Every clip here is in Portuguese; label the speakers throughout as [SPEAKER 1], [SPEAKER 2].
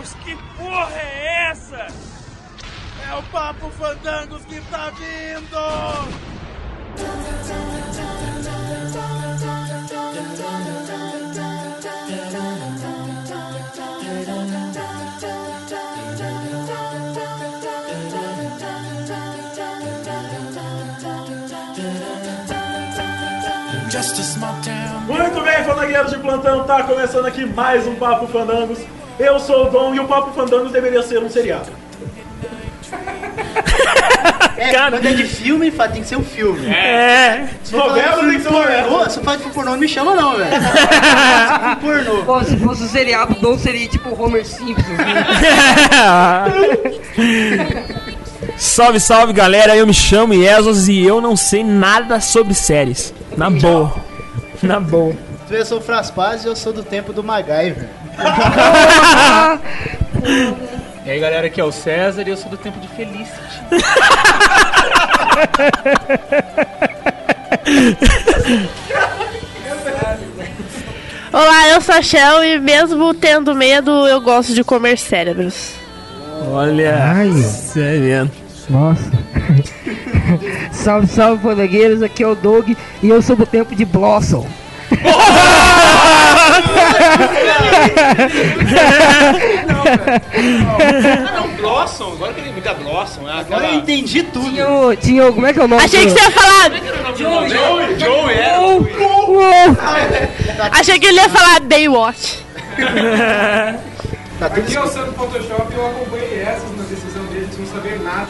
[SPEAKER 1] Deus, que porra é essa?
[SPEAKER 2] É o Papo Fandangos que tá vindo!
[SPEAKER 3] Muito bem, fandangueiros de plantão, tá começando aqui mais um Papo Fandangos. Eu sou o Dom e o Papo Fandangos deveria ser um seriado.
[SPEAKER 4] É,
[SPEAKER 5] Cara.
[SPEAKER 4] quando é de filme, fala, tem que ser um filme.
[SPEAKER 5] É.
[SPEAKER 4] Se
[SPEAKER 3] Novela tem que ser novela.
[SPEAKER 4] pornô, se for de pornô, não me chama não, velho. Pornô.
[SPEAKER 6] Pô, se fosse o seriado, o Dom seria tipo o Homer Simpson.
[SPEAKER 5] salve, salve galera, eu me chamo Iesos e eu não sei nada sobre séries. Na boa. Na boa.
[SPEAKER 4] Eu sou o Fraspaz e eu sou do tempo do MacGyver.
[SPEAKER 7] E aí galera, aqui é o César e eu sou do tempo de Felicity.
[SPEAKER 8] Olá, eu sou a Shell e mesmo tendo medo, eu gosto de comer cérebros.
[SPEAKER 5] Olha.
[SPEAKER 6] Ai.
[SPEAKER 5] Sério.
[SPEAKER 6] Nossa. salve, salve, fandangueiros. Aqui é o Doug e eu sou do tempo de Blossom.
[SPEAKER 7] Não, Blossom, agora que ele me dá Blossom, é
[SPEAKER 4] Agora eu entendi tudo.
[SPEAKER 6] Tinha o, tinha o. Como é que é o nome?
[SPEAKER 8] Achei que você ia falar.
[SPEAKER 7] Joey, Joey, é.
[SPEAKER 8] Achei que ele ia falar Baywatch.
[SPEAKER 4] Tá tudo
[SPEAKER 9] Aqui é o Santo Photoshop e eu acompanhei essas na decisão deles de não saber nada.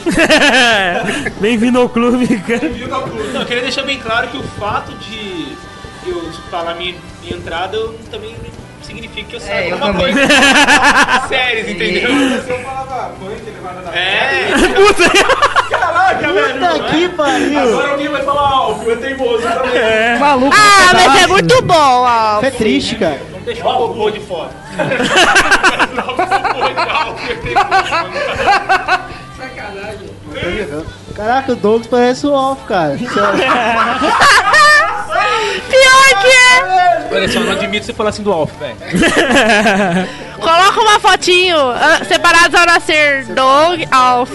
[SPEAKER 5] Bem-vindo ao clube, cara.
[SPEAKER 9] Viu da clube.
[SPEAKER 7] Não, eu queria deixar bem claro que o fato de eu falar minha, minha entrada eu também não significa que eu saiba
[SPEAKER 6] É, eu
[SPEAKER 7] alguma
[SPEAKER 6] também.
[SPEAKER 7] coisa séries, entendeu?
[SPEAKER 9] Se eu falava punk, levada da
[SPEAKER 7] É,
[SPEAKER 3] Caraca, velho.
[SPEAKER 4] Puta que pariu.
[SPEAKER 3] Agora alguém vai falar, ó, o filme é teimoso também.
[SPEAKER 6] Maluco.
[SPEAKER 8] Ah, mas é muito bom.
[SPEAKER 4] Isso é triste, cara.
[SPEAKER 7] vamos deixar o cocô de fora.
[SPEAKER 4] Caraca, o Douglas parece o Alf, cara.
[SPEAKER 8] Pior que é.
[SPEAKER 7] Olha só, eu não admito você falar assim do Alf, velho.
[SPEAKER 8] Coloca uma fotinho. ah, separados ao nascer. Dog, Alf.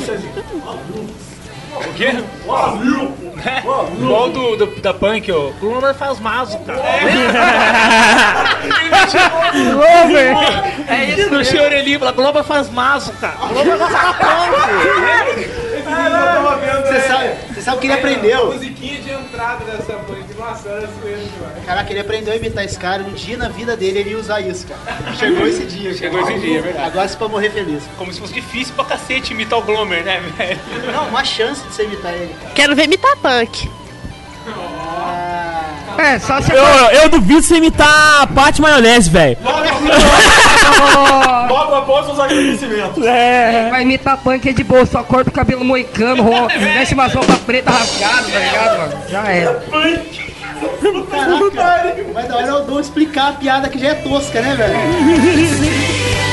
[SPEAKER 7] O quê? É, Igual do, do- da Punk, ó. O Glomer faz maso, cara.
[SPEAKER 6] É isso.
[SPEAKER 7] No Cheurelinho, fala, Glomer faz maso, cara. Glomer vai falar Punk.
[SPEAKER 4] Você sabe, você sabe que ele
[SPEAKER 9] A
[SPEAKER 4] aprendeu.
[SPEAKER 9] musiquinha de entrada dessa punk, nossa, era zoeira demais.
[SPEAKER 4] Caraca, ele aprendeu a imitar esse cara. Um dia na vida dele ele ia usar isso, cara. Chegou esse dia. cara.
[SPEAKER 7] Chegou esse dia, é verdade.
[SPEAKER 4] Agora você pra morrer feliz.
[SPEAKER 7] Como se fosse difícil pra cacete imitar o Glomer, né, velho?
[SPEAKER 4] Não, uma chance de você imitar ele, cara.
[SPEAKER 8] Quero ver imitar punk.
[SPEAKER 6] É, só se
[SPEAKER 5] Eu, eu duvido você imitar a Paty Maionese, velho.
[SPEAKER 3] Logo após os agradecimentos.
[SPEAKER 5] É.
[SPEAKER 6] vai imitar punk é de boa, só corta o cabelo moicano, ro- veste uma roupa preta rasgada, tá ligado, mano? Já era.
[SPEAKER 4] Caraca, mas da hora o Dom explicar a piada que já é tosca, né, velho?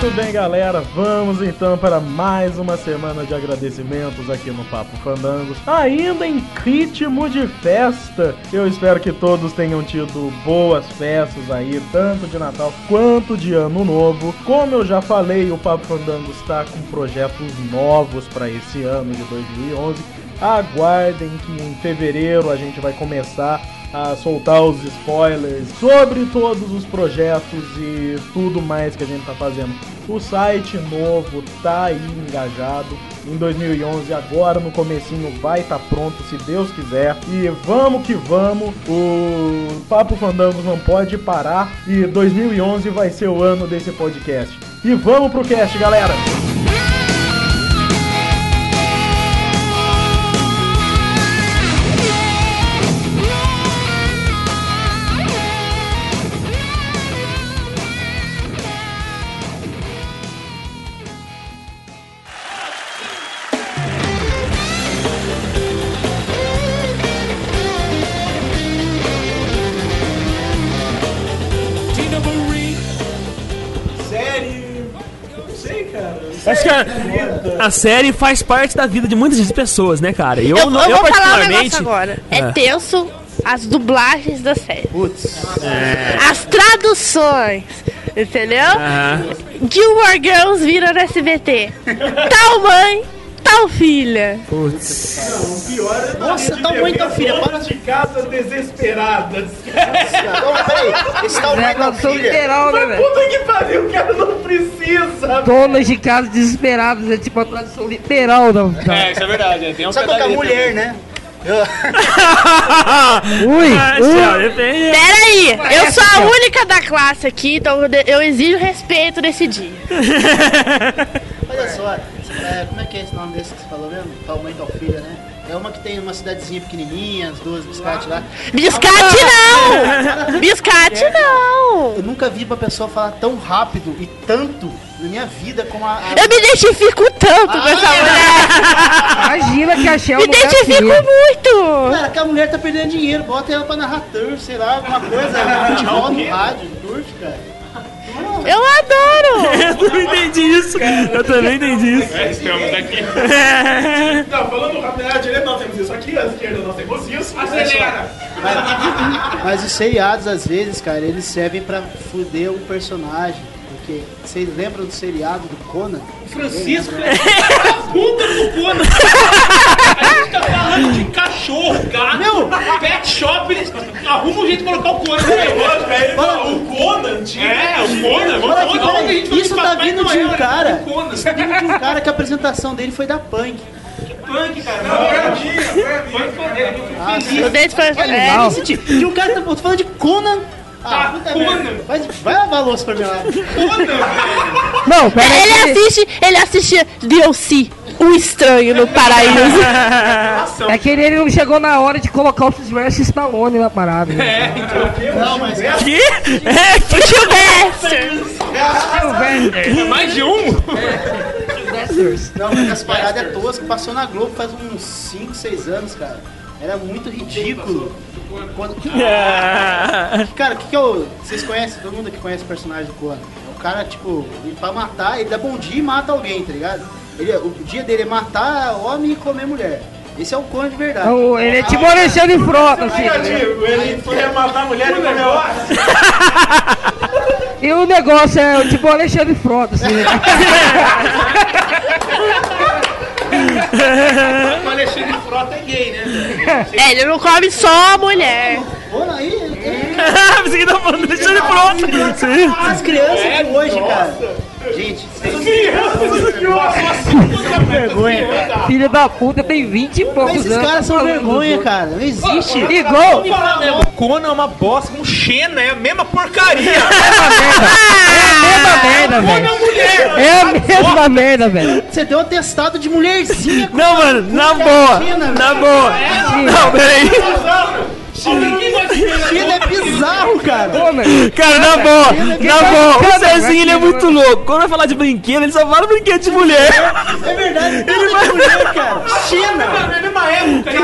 [SPEAKER 3] Muito bem, galera. Vamos então para mais uma semana de agradecimentos aqui no Papo Fandangos. Ainda em ritmo de festa. Eu espero que todos tenham tido boas festas aí, tanto de Natal quanto de Ano Novo. Como eu já falei, o Papo Fandangos está com projetos novos para esse ano de 2011. Aguardem que em fevereiro a gente vai começar a soltar os spoilers sobre todos os projetos e tudo mais que a gente tá fazendo. O site novo tá aí engajado. Em 2011, agora no comecinho vai estar pronto, se Deus quiser. E vamos que vamos. O Papo Fandangos não pode parar e 2011 vai ser o ano desse podcast. E vamos pro cast, galera.
[SPEAKER 5] Que a, série faz parte da vida de muitas pessoas, né, cara? Eu,
[SPEAKER 8] Eu,
[SPEAKER 5] não-
[SPEAKER 8] eu
[SPEAKER 5] eu
[SPEAKER 8] vou falar um
[SPEAKER 5] particularmente.
[SPEAKER 8] negócio agora. É,
[SPEAKER 5] É.
[SPEAKER 8] tenso as dublagens da série.
[SPEAKER 4] Putz.
[SPEAKER 8] As traduções. Entendeu?
[SPEAKER 5] Aham.
[SPEAKER 8] Gilmore Girls vira no SBT. tal mãe, tal filha.
[SPEAKER 5] Putz.
[SPEAKER 4] Nossa, tá mãe, tá filha, para
[SPEAKER 3] de casa desesperadas.
[SPEAKER 4] Não, peraí. Esse tal mãe, tal filha.
[SPEAKER 6] literal, né, velho?
[SPEAKER 3] Puta que pariu, o cara não precisa.
[SPEAKER 6] Donas de casa desesperadas, é tipo a tradução literal da.
[SPEAKER 7] É, isso é verdade. é, Tem um
[SPEAKER 4] Sabe qual que é a
[SPEAKER 7] pedaço
[SPEAKER 4] mulher, né?
[SPEAKER 6] Ui,
[SPEAKER 5] Ah,
[SPEAKER 6] ui.
[SPEAKER 5] senhora, depende.
[SPEAKER 8] Pera aí, eu sou a única da classe aqui, então eu exijo respeito nesse dia.
[SPEAKER 4] Olha só, é, como é que é esse nome desse que você falou mesmo? Tal mãe, tal filha, né? É uma que tem uma cidadezinha pequenininha, as duas biscates lá.
[SPEAKER 8] Biscate não! Biscate não!
[SPEAKER 4] Eu nunca vi uma pessoa falar tão rápido e tanto na minha vida como a. a-
[SPEAKER 8] Eu me identifico tanto com essa mulher!
[SPEAKER 6] Imagina que a Shell
[SPEAKER 8] Me
[SPEAKER 6] tá
[SPEAKER 8] identifico muito!
[SPEAKER 4] Cara, que a mulher tá perdendo dinheiro, bota ela pra narrar turf, sei lá, alguma coisa, futebol no rádio, turf, cara.
[SPEAKER 8] Eu adoro!
[SPEAKER 5] Eu também entendi isso. Eu também entendi isso.
[SPEAKER 7] É, estamos aqui.
[SPEAKER 3] Não, falando rápido, à direita nós temos isso aqui, à esquerda nós temos isso. Acelera.
[SPEAKER 4] Mas os seriados, às vezes, cara, eles servem pra fuder o personagem. Porque vocês lembram do seriado do Conan?
[SPEAKER 1] Francisco é a puta do Conan. A gente tá falando de cachorro, gato,
[SPEAKER 4] Meu!
[SPEAKER 1] pet shop, eles arrumam um jeito de colocar o Conan no negócio.
[SPEAKER 3] Fala, o Conan, tio.
[SPEAKER 1] É, o Conan, vamos
[SPEAKER 4] Olha aqui,
[SPEAKER 1] falar onde a
[SPEAKER 4] peraí,
[SPEAKER 1] gente vai
[SPEAKER 4] isso tá vindo de um cara.
[SPEAKER 1] O Conan.
[SPEAKER 4] Isso tá vindo de um cara que a apresentação dele foi da Punk.
[SPEAKER 1] Punk, cara. Não, Punk foi dele, viu?
[SPEAKER 4] Ah, sim.
[SPEAKER 8] O dente foi. É,
[SPEAKER 4] é esse tipo. E o cara tá tô falando de Conan. Ah,
[SPEAKER 1] Tá,
[SPEAKER 4] puta merda. Vai, vai lavar a louça pra mim lá.
[SPEAKER 6] Não, pera
[SPEAKER 8] ele
[SPEAKER 6] aí.
[SPEAKER 8] assiste, ele assiste DLC, o estranho no paraíso.
[SPEAKER 6] É que ele não chegou na hora de colocar o Sylvester Stallone na parada. Né?
[SPEAKER 4] Não, mas
[SPEAKER 5] Que? É, que
[SPEAKER 8] Sylvester!
[SPEAKER 6] Sylvester.
[SPEAKER 7] Mais de um?
[SPEAKER 6] Sylvesters.
[SPEAKER 4] Não, mas essa parada é tosca. Passou na Globo faz uns 5, 6 anos, cara. Era muito ridículo. Quando... Cara, o que, que eu. Vocês conhecem? Todo mundo aqui conhece o personagem do Conan. É o cara, tipo, pra matar, ele dá bom dia e mata alguém, tá ligado? Ele, o dia dele é matar homem e comer mulher. Esse é o Conan de verdade.
[SPEAKER 6] Então, ele é tipo o Alexandre Frota, assim. ligado?
[SPEAKER 3] Digo, ele foi matar a mulher e comeu.
[SPEAKER 6] E o negócio é tipo o Alexandre Frota, assim.
[SPEAKER 1] O Alexandre Frota é gay, né?
[SPEAKER 8] É, ele não come só a mulher.
[SPEAKER 4] Conan aí, ele-
[SPEAKER 5] Você que tá falando, ele pronto. Sim.
[SPEAKER 4] as crianças de hoje, cara. Gente, vergonha.
[SPEAKER 6] Filho da puta tem 20 e poucos
[SPEAKER 4] Esses
[SPEAKER 6] anos.
[SPEAKER 4] caras são
[SPEAKER 6] falando
[SPEAKER 4] vergonha, cara. Não existe.
[SPEAKER 6] Igual.
[SPEAKER 7] Mesmo, Conan é uma bosta, um Xena, é a mesma porcaria.
[SPEAKER 6] É a mesma merda, velho. É a mesma merda, velho.
[SPEAKER 4] Você deu um atestado de mulherzinha.
[SPEAKER 5] Não, mano, na boa. Na boa. Não, peraí.
[SPEAKER 4] China é bizarro, cara.
[SPEAKER 6] Pô, velho.
[SPEAKER 5] Cara, na boa. Na boa. O Cezinho, ele é muito louco. Quando vai falar de brinquedo, ele só fala brinquedo de mulher.
[SPEAKER 4] É verdade. Ele vai mulher, cara. China.
[SPEAKER 1] Na mesma época, ele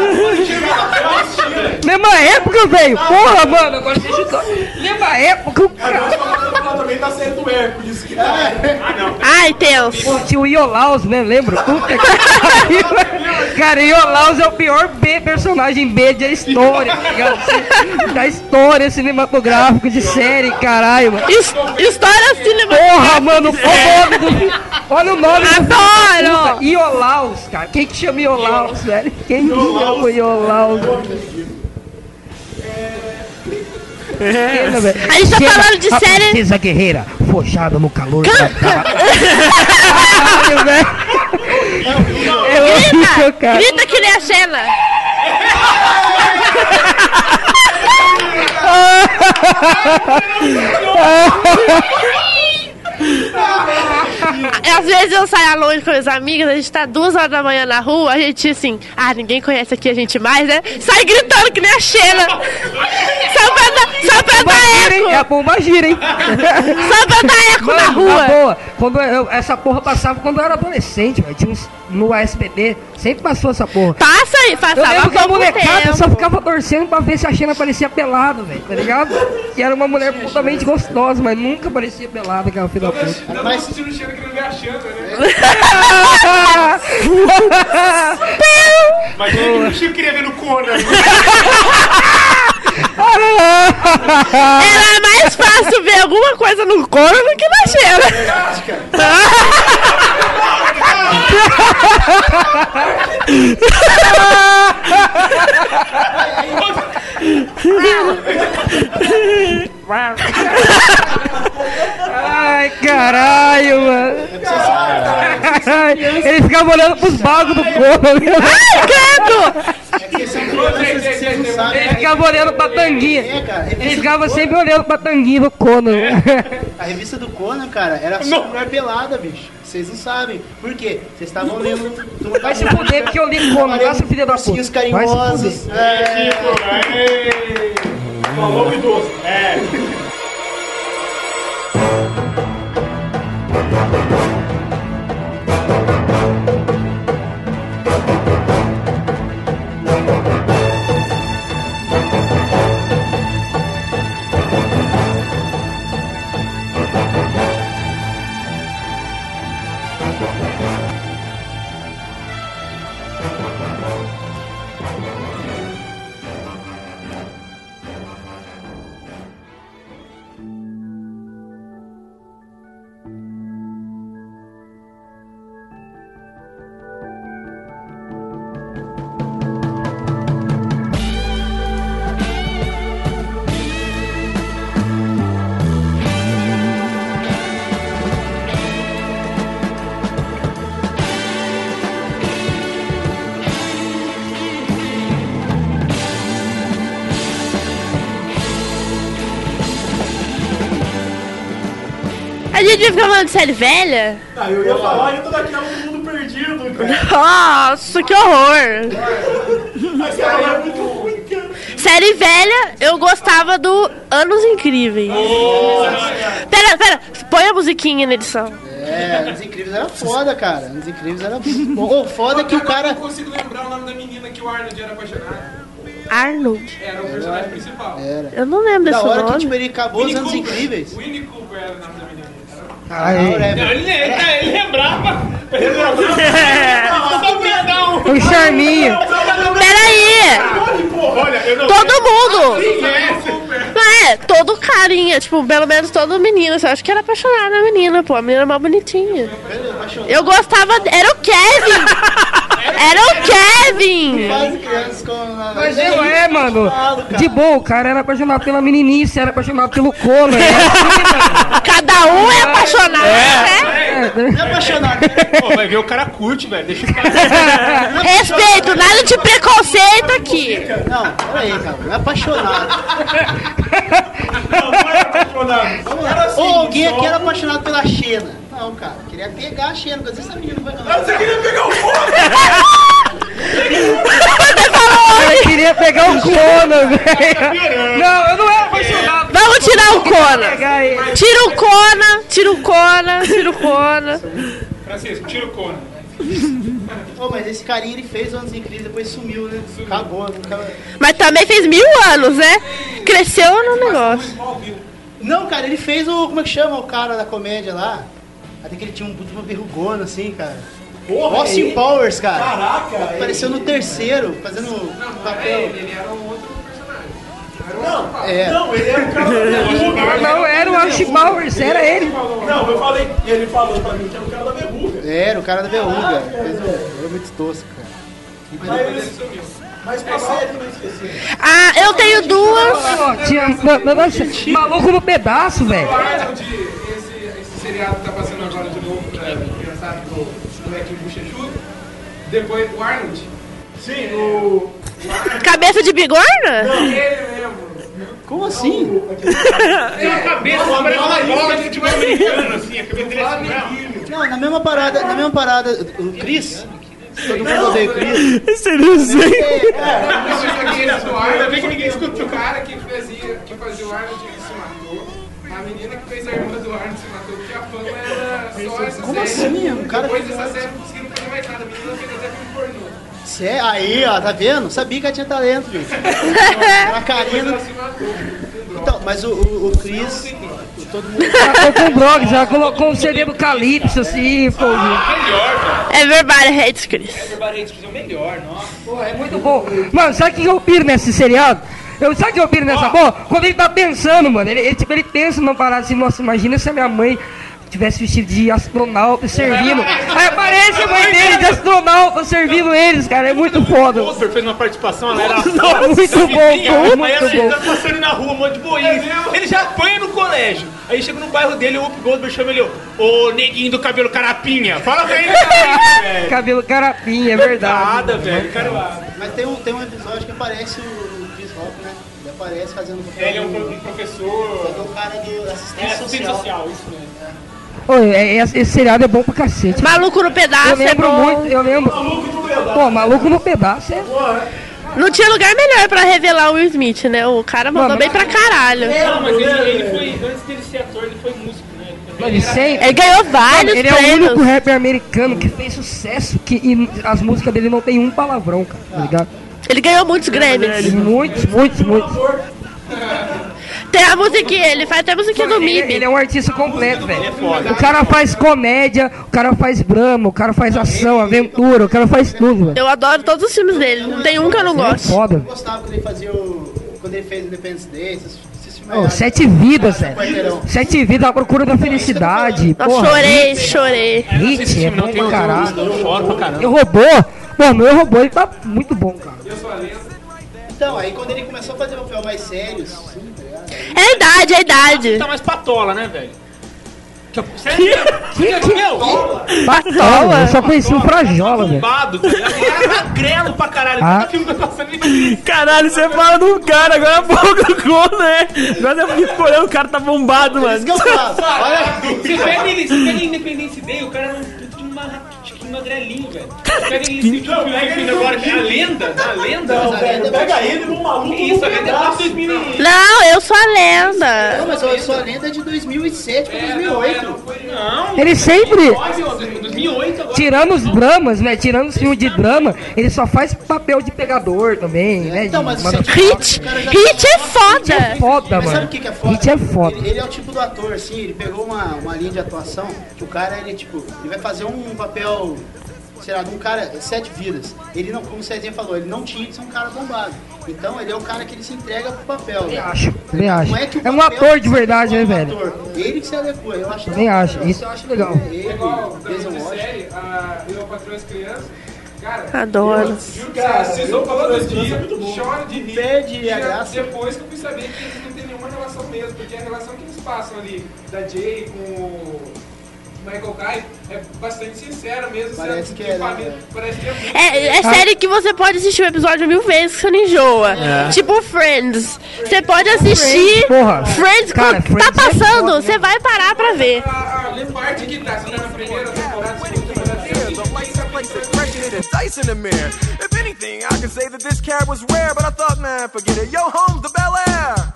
[SPEAKER 6] Mesma época, velho. Porra, mano. Agora você chutou. Mesma época, cara.
[SPEAKER 3] Também tá sendo do Hércules. Que tá...
[SPEAKER 8] Ai, Deus.
[SPEAKER 6] Pô, tinha o Iolaus, né? Lembra? Puta que pariu. Cara, Iolaus é o pior B, personagem B da história, tá ligado? Da história cinematográfica de série, caralho, mano.
[SPEAKER 8] His- História cinema.
[SPEAKER 6] Porra, mano, olha o nome do. Olha o nome do.
[SPEAKER 8] Adoro!
[SPEAKER 6] Puta, Iolaus, cara. Quem que chama Iolaus, velho? Quem que chama Iolaus? Chega, velho.
[SPEAKER 8] A gente tá
[SPEAKER 6] Chega,
[SPEAKER 8] falando de
[SPEAKER 6] a
[SPEAKER 8] série-
[SPEAKER 6] princesa guerreira, forjada no calor da. Caralho, velho. É horrível,
[SPEAKER 8] Grita! Grita que nem a Xena! Às vezes eu saio à longe com as amigas, a gente tá duas horas da manhã na rua, a gente assim, ah, ninguém conhece aqui a gente mais, né? Sai gritando que nem a Xena! Só pra dar, só pra
[SPEAKER 6] Bomba
[SPEAKER 8] dar
[SPEAKER 6] gira, hein? É a
[SPEAKER 8] eco!
[SPEAKER 6] bomba gira, hein?
[SPEAKER 8] Só pra dar eco na
[SPEAKER 6] Mano, na
[SPEAKER 8] rua!
[SPEAKER 6] boa, quando eu- essa porra passava quando eu era adolescente, velho. Tinha uns, no ASPD, sempre passou essa porra.
[SPEAKER 8] Passa aí,
[SPEAKER 6] Eu
[SPEAKER 8] passava
[SPEAKER 6] lembro que a molecada
[SPEAKER 8] tempo.
[SPEAKER 6] só ficava torcendo pra ver se a Xena parecia pelada, velho, tá ligado? E era uma mulher totalmente gostosa, mas nunca parecia pelada, aquela filha da puta.
[SPEAKER 9] Não,
[SPEAKER 4] Mas-
[SPEAKER 9] mas... assistindo o Xena querendo ver a Xanda, né?
[SPEAKER 1] Mas o Chico queria ver no Conan.
[SPEAKER 8] Era mais fácil ver alguma coisa no couro do que na cheira.
[SPEAKER 6] Ai, caralho, mano. Ele ficava olhando pros bagos do corpo. né?
[SPEAKER 8] Ai, credo!
[SPEAKER 4] É.
[SPEAKER 6] Ele ficava olhando pra tanguinha. Ele ficava sempre olhando pra tanguinha do Conan.
[SPEAKER 4] A revista do Conan, cara, era só mulher pelada, bicho. Vocês não sabem. Por quê? Vocês estavam lendo.
[SPEAKER 6] Vai se fuder, porque eu li Conan. Vai se filha da puta. Vai se
[SPEAKER 4] carinhosos. É,
[SPEAKER 1] Falou idoso. É.
[SPEAKER 8] Gente fica falando de série velha?
[SPEAKER 3] Ah, eu ia falar ainda daquela do mundo perdido, cara.
[SPEAKER 8] Nossa, que horror!
[SPEAKER 3] Mas é muito ruim, cara.
[SPEAKER 8] Série velha, eu gostava do Anos Incríveis. Pera, pera, põe a musiquinha na edição.
[SPEAKER 4] é, Os Incríveis era foda, cara. Os Incríveis era bom. O foda é que o
[SPEAKER 9] Agora Eu
[SPEAKER 4] cara.
[SPEAKER 9] não consigo lembrar o nome da menina que o Arnold era apaixonado.
[SPEAKER 8] Arnold.
[SPEAKER 9] Era o personagem principal.
[SPEAKER 4] Era.
[SPEAKER 8] Eu não lembro
[SPEAKER 4] Da
[SPEAKER 8] desse
[SPEAKER 4] hora que
[SPEAKER 8] nome.
[SPEAKER 4] tipo, ele acabou os anos incríveis.
[SPEAKER 9] Winnie Cooper era o nome da menina.
[SPEAKER 6] Ai,
[SPEAKER 1] Não, ele, ele, ele lembrava. Ele lembrava. Perdão.
[SPEAKER 6] o charminho.
[SPEAKER 8] Peraí! Todo mundo!
[SPEAKER 1] conheço.
[SPEAKER 8] Não é, todo carinha, tipo, pelo menos todo menino. Eu acho que era apaixonado na menina, pô. A menina é mal bonitinha. Eu gostava. Era o Kevin! Era o Kevin!
[SPEAKER 4] Quase crianças com.
[SPEAKER 6] Mas eu é, mano. De boa, o cara era apaixonado pela meninice, era apaixonado pelo Conan. Era assim.
[SPEAKER 8] Cada um é apaixonado, né?
[SPEAKER 4] Não é apaixonado.
[SPEAKER 1] Pô, vai ver o cara curte, velho. Deixa o cara.
[SPEAKER 8] Respeito, nada de preconceito aqui.
[SPEAKER 4] Não, peraí, cara. Não é apaixonado.
[SPEAKER 3] Não, não era apaixonado. Assim,
[SPEAKER 4] Ou alguém aqui era apaixonado pela Xena. Não, cara. Queria pegar a Xena, mas essa menina não vai não.
[SPEAKER 3] Você queria pegar o fogo?
[SPEAKER 6] Eu queria pegar o Conan, velho. Não, eu não era apaixonado.
[SPEAKER 8] Vamos tirar o Conan. Tira o Conan, tira o Conan, tira o Conan.
[SPEAKER 9] Francisco, tira o Conan.
[SPEAKER 4] Ô, mas esse carinha ele fez anos incríveis, depois sumiu, né? Acabou. Nunca...
[SPEAKER 8] Mas também fez mil anos, né? Cresceu no negócio.
[SPEAKER 4] Não, cara, ele fez o. Como é que chama o cara da comédia lá? Até que ele tinha um puto uma verrugona assim, cara.
[SPEAKER 3] Porra,
[SPEAKER 4] Austin
[SPEAKER 3] ele-
[SPEAKER 4] Powers, cara.
[SPEAKER 3] Caraca,
[SPEAKER 4] Apareceu no terceiro, fazendo papel.
[SPEAKER 9] Ele era um outro personagem.
[SPEAKER 4] É.
[SPEAKER 3] Não, ele era o cara da verruga.
[SPEAKER 6] Não, era o Ash Powers, era ele.
[SPEAKER 3] Não, eu falei, ele falou pra mim que era o cara da verruga.
[SPEAKER 4] Era o cara da verruga. Fez um- Era muito tosco, cara.
[SPEAKER 3] Mas, mas pra série não esqueci.
[SPEAKER 8] Ah, eu tenho duas.
[SPEAKER 6] Maluco no pedaço, velho.
[SPEAKER 9] Esse, esse seriado tá passando agora de novo, pra criançada do moleque bochechudo. Depois, o Arnold.
[SPEAKER 3] Sim, o.
[SPEAKER 8] Cabeça de bigorna?
[SPEAKER 9] Ele mesmo.
[SPEAKER 4] Como assim?
[SPEAKER 1] Tem uma cabeça, parece uma bola de futebol americano, assim. A cabeça dele é assim, não.
[SPEAKER 4] Não, na mesma parada, na mesma parada, o Chris. Todo mundo odeia o Chris.
[SPEAKER 5] Esse eu não sei.
[SPEAKER 9] Não, aquele do
[SPEAKER 1] Ainda bem
[SPEAKER 9] Arnold,
[SPEAKER 1] que ninguém escutou.
[SPEAKER 9] o cara que fazia, que fazia o Arnold se matou. A menina que fez a irmã do Arnold se matou, porque a fama era só essa
[SPEAKER 4] Como
[SPEAKER 9] série.
[SPEAKER 4] assim? Um cara
[SPEAKER 9] Depois dessa série não conseguiram fazer mais nada. A menina fez até filme pornô.
[SPEAKER 4] Cê, aí, ó, tá vendo? Sabia que ela tinha talento, gente. Era a carinha do... Então, mas o, o, o Chris, todo mundo...
[SPEAKER 6] Ela colocou com drogas, ela colocou um CD do Calypso, assim, pô.
[SPEAKER 8] Everybody hates Chris.
[SPEAKER 7] Everybody Hates Chris é o melhor, nossa.
[SPEAKER 6] Pô, é muito bom. Mano, sabe o que eu piro nesse seriado? Eu, sabe o que eu piro nessa porra? Quando ele tá pensando, mano, ele, ele, tipo, ele pensa numa parada assim, nossa, imagina se a minha mãe tivesse vestido de astronauta servindo. Aí aparece a mãe dele de astronauta servindo eles, cara, é muito foda.
[SPEAKER 7] Goldberg fez uma participação, ela era
[SPEAKER 6] Nossa,
[SPEAKER 7] só
[SPEAKER 6] muito
[SPEAKER 7] essa
[SPEAKER 6] bom,
[SPEAKER 7] aí ela
[SPEAKER 6] bom.
[SPEAKER 7] tá passando ele na rua, um monte de boinha. Ele já apanha no colégio. Aí chega no bairro dele, o Whoopi Goldberg chama ele, ô neguinho do cabelo carapinha. Fala pra ele, velho.
[SPEAKER 6] Cabelo carapinha, é verdade.
[SPEAKER 7] Nada, velho. Cara,
[SPEAKER 4] Mas tem um, tem um episódio que aparece o Chris Rock, né? Ele aparece fazendo o
[SPEAKER 7] ele é um professor.
[SPEAKER 4] do cara do
[SPEAKER 7] É
[SPEAKER 4] assistente
[SPEAKER 7] assistente
[SPEAKER 4] social.
[SPEAKER 7] social, isso mesmo.
[SPEAKER 6] Ô, é- esse, seriado é bom pra cacete.
[SPEAKER 8] Maluco no pedaço
[SPEAKER 6] Eu lembro
[SPEAKER 8] é bom.
[SPEAKER 6] muito, eu lembro. Pô, maluco no pedaço é.
[SPEAKER 8] Não tinha lugar melhor pra revelar o Will Smith, né? O cara mandou
[SPEAKER 6] Mano,
[SPEAKER 8] bem pra caralho.
[SPEAKER 7] Não, mas ele, ele foi, antes dele ser ator, ele foi músico, né?
[SPEAKER 6] Mano, ele
[SPEAKER 8] ganhou vários
[SPEAKER 6] Mano, ele é o
[SPEAKER 8] prêmios.
[SPEAKER 6] único rapper americano que fez sucesso que e as músicas dele não tem um palavrão, cara, tá ligado?
[SPEAKER 8] Ele ganhou muitos Grammys.
[SPEAKER 6] Muitos, muitos, muitos.
[SPEAKER 8] Tem a musiquinha, ele faz até a musiquinha do
[SPEAKER 6] Ele,
[SPEAKER 8] MIB.
[SPEAKER 6] ele é um artista completo, velho. O cara faz comédia, o cara faz drama, o cara faz ação, aventura, o cara faz tudo, velho.
[SPEAKER 8] Eu adoro todos os filmes dele. Não tem um que eu não
[SPEAKER 6] Ele é
[SPEAKER 8] gosto.
[SPEAKER 6] foda.
[SPEAKER 4] Eu gostava quando ele fazia o... Quando ele fez Independence Day, aí.
[SPEAKER 6] sete vidas, velho. Sete vidas à procura da felicidade. Porra,
[SPEAKER 8] chorei, chorei.
[SPEAKER 6] Hit, é bom pra caralho.
[SPEAKER 7] Eu choro pra caramba.
[SPEAKER 6] Eu robô, mano, eu robô, ele tá muito bom, cara.
[SPEAKER 4] Então, aí quando ele começou a fazer papel mais sérios, sim, tá ligado?
[SPEAKER 8] É a idade, é a idade.
[SPEAKER 7] Tá mais patola, né, velho? Sério?
[SPEAKER 6] Que,
[SPEAKER 7] Meu,
[SPEAKER 6] Patola, eu só conheci o Frajola, velho.
[SPEAKER 7] bombado, tá era magrelo pra caralho.
[SPEAKER 6] Ah.
[SPEAKER 7] Tá
[SPEAKER 5] Caralho, você fala de um cara, agora pouco gol, né? Agora eu fico olhando, o cara tá bombado,
[SPEAKER 4] Por isso
[SPEAKER 5] mano.
[SPEAKER 4] que eu falo, olha,
[SPEAKER 7] Você pega você Independence Day, o cara era magrelinho, velho. Pega ele esse filme agora, que é a lenda, a lenda.
[SPEAKER 4] Não, velho,
[SPEAKER 1] Pega ele no maluco
[SPEAKER 7] Que isso,
[SPEAKER 1] no
[SPEAKER 7] a lenda é lá
[SPEAKER 1] pedaço.
[SPEAKER 7] 2000 e-
[SPEAKER 8] Não, eu sou a lenda.
[SPEAKER 4] Não, mas eu sou a lenda de 2007 pra 2008.
[SPEAKER 7] Não,
[SPEAKER 6] Ele sempre,
[SPEAKER 7] 2008 agora.
[SPEAKER 6] tirando os dramas, né? Tirando os filmes de drama, ele só faz papel de pegador também, né?
[SPEAKER 4] Então, mas
[SPEAKER 6] mano,
[SPEAKER 8] Hit, hit é foda.
[SPEAKER 6] é foda,
[SPEAKER 4] Mas sabe
[SPEAKER 6] mano.
[SPEAKER 4] o que, é foda?
[SPEAKER 6] Hit é foda.
[SPEAKER 4] Ele, é o tipo do ator, assim, ele pegou uma, uma linha de atuação que o cara, ele, tipo, ele vai fazer um papel, sei lá, de um cara, sete vidas. Ele não, como o Cezinha falou, ele não tinha que ser um cara bombado. Então ele é o cara que ele se entrega pro papel.
[SPEAKER 6] Também
[SPEAKER 4] velho.
[SPEAKER 6] acho, também acho.
[SPEAKER 4] Não que
[SPEAKER 6] É um ator de verdade, né, velho?
[SPEAKER 4] ator. Ele que se adequa, eu acho.
[SPEAKER 6] Também acho, isso eu acho legal.
[SPEAKER 4] Ele,
[SPEAKER 9] Igual,
[SPEAKER 4] Jason
[SPEAKER 9] de
[SPEAKER 4] Washington.
[SPEAKER 9] série, a Eu Patrão as Crianças. Cara,
[SPEAKER 8] Adoro.
[SPEAKER 9] juro que você assiste todo dia, chora de rir.
[SPEAKER 4] Perde
[SPEAKER 9] E
[SPEAKER 4] a
[SPEAKER 9] é
[SPEAKER 4] graça.
[SPEAKER 9] Depois que eu fui saber que eles não têm nenhuma relação mesmo, porque a relação que eles passam ali da Jay com o Michael Kai é bastante sincera mesmo.
[SPEAKER 4] Parece
[SPEAKER 9] sendo
[SPEAKER 4] que é, né,
[SPEAKER 9] família,
[SPEAKER 4] velho?
[SPEAKER 9] Parece que é muito.
[SPEAKER 8] É, é série que você pode assistir o episódio mil vezes que você não enjoa. Tipo Friends. Você pode assistir.
[SPEAKER 6] porra.
[SPEAKER 8] Friends,
[SPEAKER 6] Cara,
[SPEAKER 8] quando tá
[SPEAKER 6] Friends é
[SPEAKER 8] passando,
[SPEAKER 6] né?
[SPEAKER 8] você vai parar pra ver.
[SPEAKER 9] A, a parte que tá, na primeira temporada, segunda
[SPEAKER 10] dice in the mirror. If anything, I could say that this cat was rare, but I thought, man, forget it. Yo, home's the Bel Air.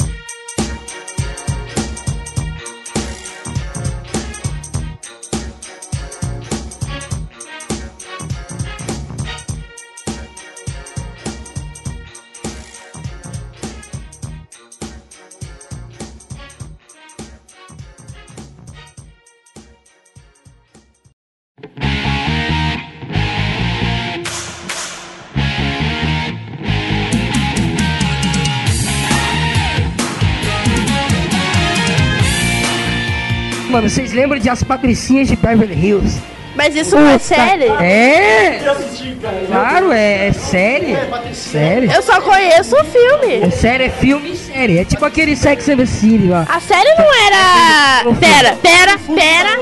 [SPEAKER 6] Vocês lembram de As Patricinhas de Beverly Hills?
[SPEAKER 8] Mas isso não é
[SPEAKER 6] Puta-
[SPEAKER 8] série.
[SPEAKER 6] É! Claro, é, é série. Série.
[SPEAKER 8] Eu só conheço o filme.
[SPEAKER 6] É série, é filme e série. É tipo aquele Sex and the City lá.
[SPEAKER 8] A série não era. Pera, pera, pera.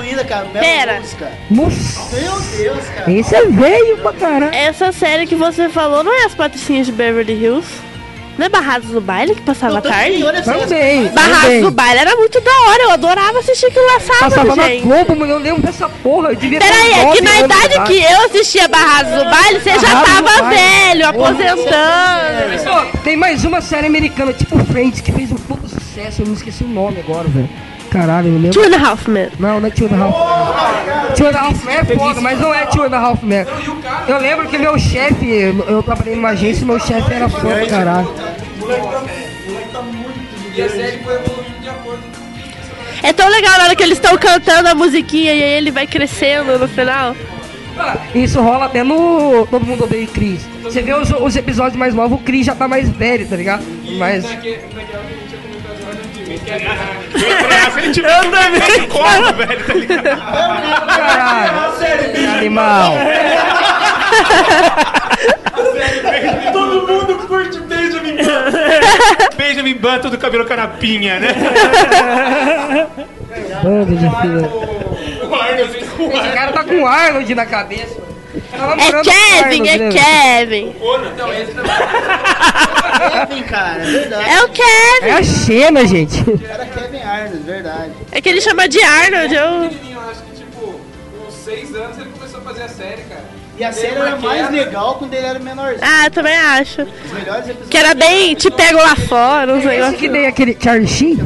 [SPEAKER 8] Pera.
[SPEAKER 4] Cara.
[SPEAKER 6] Nossa,
[SPEAKER 4] Meu Deus, cara.
[SPEAKER 6] esse é velho pra caralho.
[SPEAKER 8] Essa série que você falou não é as Patricinhas de Beverly Hills? Não é Barrados do Baile que passava tarde?
[SPEAKER 4] olha só.
[SPEAKER 6] Também,
[SPEAKER 8] Barrados
[SPEAKER 6] também.
[SPEAKER 8] do Baile era muito da hora, eu adorava assistir aquilo lá sábado,
[SPEAKER 6] Passava na
[SPEAKER 8] gente.
[SPEAKER 6] Globo, mano, eu lembro dessa porra. Eu devia ter
[SPEAKER 8] Peraí, é que na idade que eu assistia Barrados do Baile, você já tava velho, aposentando.
[SPEAKER 6] Pô, tem mais uma série americana, tipo Friends, que fez um puto sucesso. Eu não esqueci o nome agora, velho. Caralho, eu lembro.
[SPEAKER 8] Two and a Half Men.
[SPEAKER 6] Não, não é Two and a Half Men. Two and a Half Men é foda, mas não é Two and a Half Men. Eu lembro que meu chefe, eu trabalhei numa agência e meu chefe era fã do caralho.
[SPEAKER 9] E a série foi evoluindo de acordo com
[SPEAKER 8] É tão legal na hora que eles estão cantando a musiquinha e aí ele vai crescendo no final.
[SPEAKER 6] Isso rola até no Todo Mundo Odeia o Chris. Você vê os, os episódios mais novos, o Chris já tá mais velho, tá ligado? Mas.
[SPEAKER 9] naque- naquela agora antigamente. que era-
[SPEAKER 7] Se ele tiver um também. Velho, tá ligado?
[SPEAKER 6] Caralho! Animal!
[SPEAKER 7] Todo mundo curte Benjamin Button. Benjamin Button do cabelo carapinha, né?
[SPEAKER 6] Bando de filha.
[SPEAKER 7] O Arnold, o
[SPEAKER 6] Esse cara tá com o Arnold na cabeça. Tá
[SPEAKER 8] É Kevin, é
[SPEAKER 6] né?
[SPEAKER 8] Kevin.
[SPEAKER 9] Então, esse também.
[SPEAKER 4] Kevin, cara, é verdade.
[SPEAKER 8] É o
[SPEAKER 6] É
[SPEAKER 8] Kevin.
[SPEAKER 6] a Xena, gente.
[SPEAKER 4] Era Kevin Arnold, verdade.
[SPEAKER 8] É que ele chama de Arnold. Eu...
[SPEAKER 9] Pequenininho, eu acho que tipo, uns 6 anos ele começou a fazer a série, cara.
[SPEAKER 4] E a série
[SPEAKER 9] uma
[SPEAKER 4] era mais legal quando ele era menorzinho.
[SPEAKER 8] Ah, eu também acho.
[SPEAKER 4] Os melhores episódios.
[SPEAKER 8] Que era bem te pego lá fora, uns
[SPEAKER 6] Esse
[SPEAKER 8] negócios.
[SPEAKER 6] que tem aquele Charlie Sheen?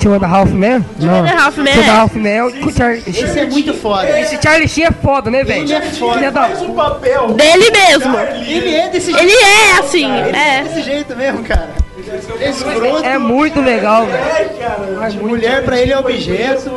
[SPEAKER 6] Two and a Half Men? Não.
[SPEAKER 8] and a Half Men.
[SPEAKER 6] Two and a Half Men é o com Charlie Sheen.
[SPEAKER 4] Esse é muito foda.
[SPEAKER 6] Esse Charlie Sheen é foda, né, velho?
[SPEAKER 4] Ele é foda.
[SPEAKER 6] Da
[SPEAKER 3] Faz um papel.
[SPEAKER 8] Dele mesmo.
[SPEAKER 4] Ele é desse jeito.
[SPEAKER 8] Ele é assim,
[SPEAKER 4] Ele é
[SPEAKER 8] é.
[SPEAKER 4] desse jeito mesmo, cara. É escroto.
[SPEAKER 6] É muito legal, velho.
[SPEAKER 3] É, cara.
[SPEAKER 4] Mulher pra ele é objeto.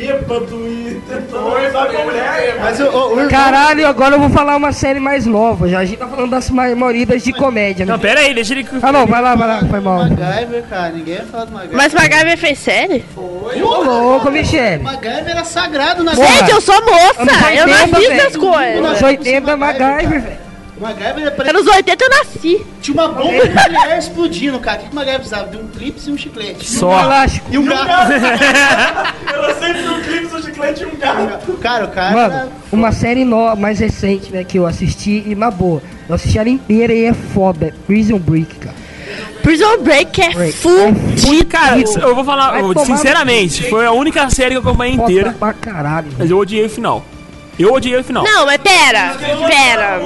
[SPEAKER 3] Bêbado e tentando rezar com a mulher.
[SPEAKER 4] Mas o, o, o irmão-
[SPEAKER 6] Caralho, agora eu vou falar uma série mais nova. Já a gente tá falando das maioria de comédia, né?
[SPEAKER 5] Não, pera aí, deixa ele...
[SPEAKER 6] Ah não, vai lá, vai lá, foi mal.
[SPEAKER 4] MacGyver, cara. Ninguém vai falar do MacGyver.
[SPEAKER 8] Mas MacGyver fez série?
[SPEAKER 6] Ô louco, Michele.
[SPEAKER 4] MacGyver era sagrado na
[SPEAKER 6] Porra.
[SPEAKER 8] Gente, eu sou moça.
[SPEAKER 6] Anos
[SPEAKER 8] Eu
[SPEAKER 6] 80,
[SPEAKER 8] nasci
[SPEAKER 6] velho.
[SPEAKER 8] das coisas.
[SPEAKER 6] Anos 80, MacGyver, velho.
[SPEAKER 4] MacGyver era pra...
[SPEAKER 8] Anos 80 eu nasci.
[SPEAKER 4] tinha uma bomba nuclear explodindo, cara. O que o MacGyver precisava? De um clipe e um chiclete.
[SPEAKER 5] Só.
[SPEAKER 6] Elástico.
[SPEAKER 4] E um gato.
[SPEAKER 3] Ela sempre no clipe do chiclete e um gato.
[SPEAKER 4] Cara, o cara...
[SPEAKER 6] Mano, uma série nova, mais recente, né, que eu assisti e na boa. Eu assisti ela inteira e é foda. é Prison Break, cara.
[SPEAKER 8] Prison Break é
[SPEAKER 6] Break.
[SPEAKER 8] fudido.
[SPEAKER 5] Cara, eu vou falar,
[SPEAKER 6] Vai
[SPEAKER 5] sinceramente, foi a única série que eu acompanhei
[SPEAKER 6] Foda
[SPEAKER 5] inteira,
[SPEAKER 6] pra caralho.
[SPEAKER 5] mas eu odiei o final. Eu odiei o final.
[SPEAKER 8] Não, mas pera, pera.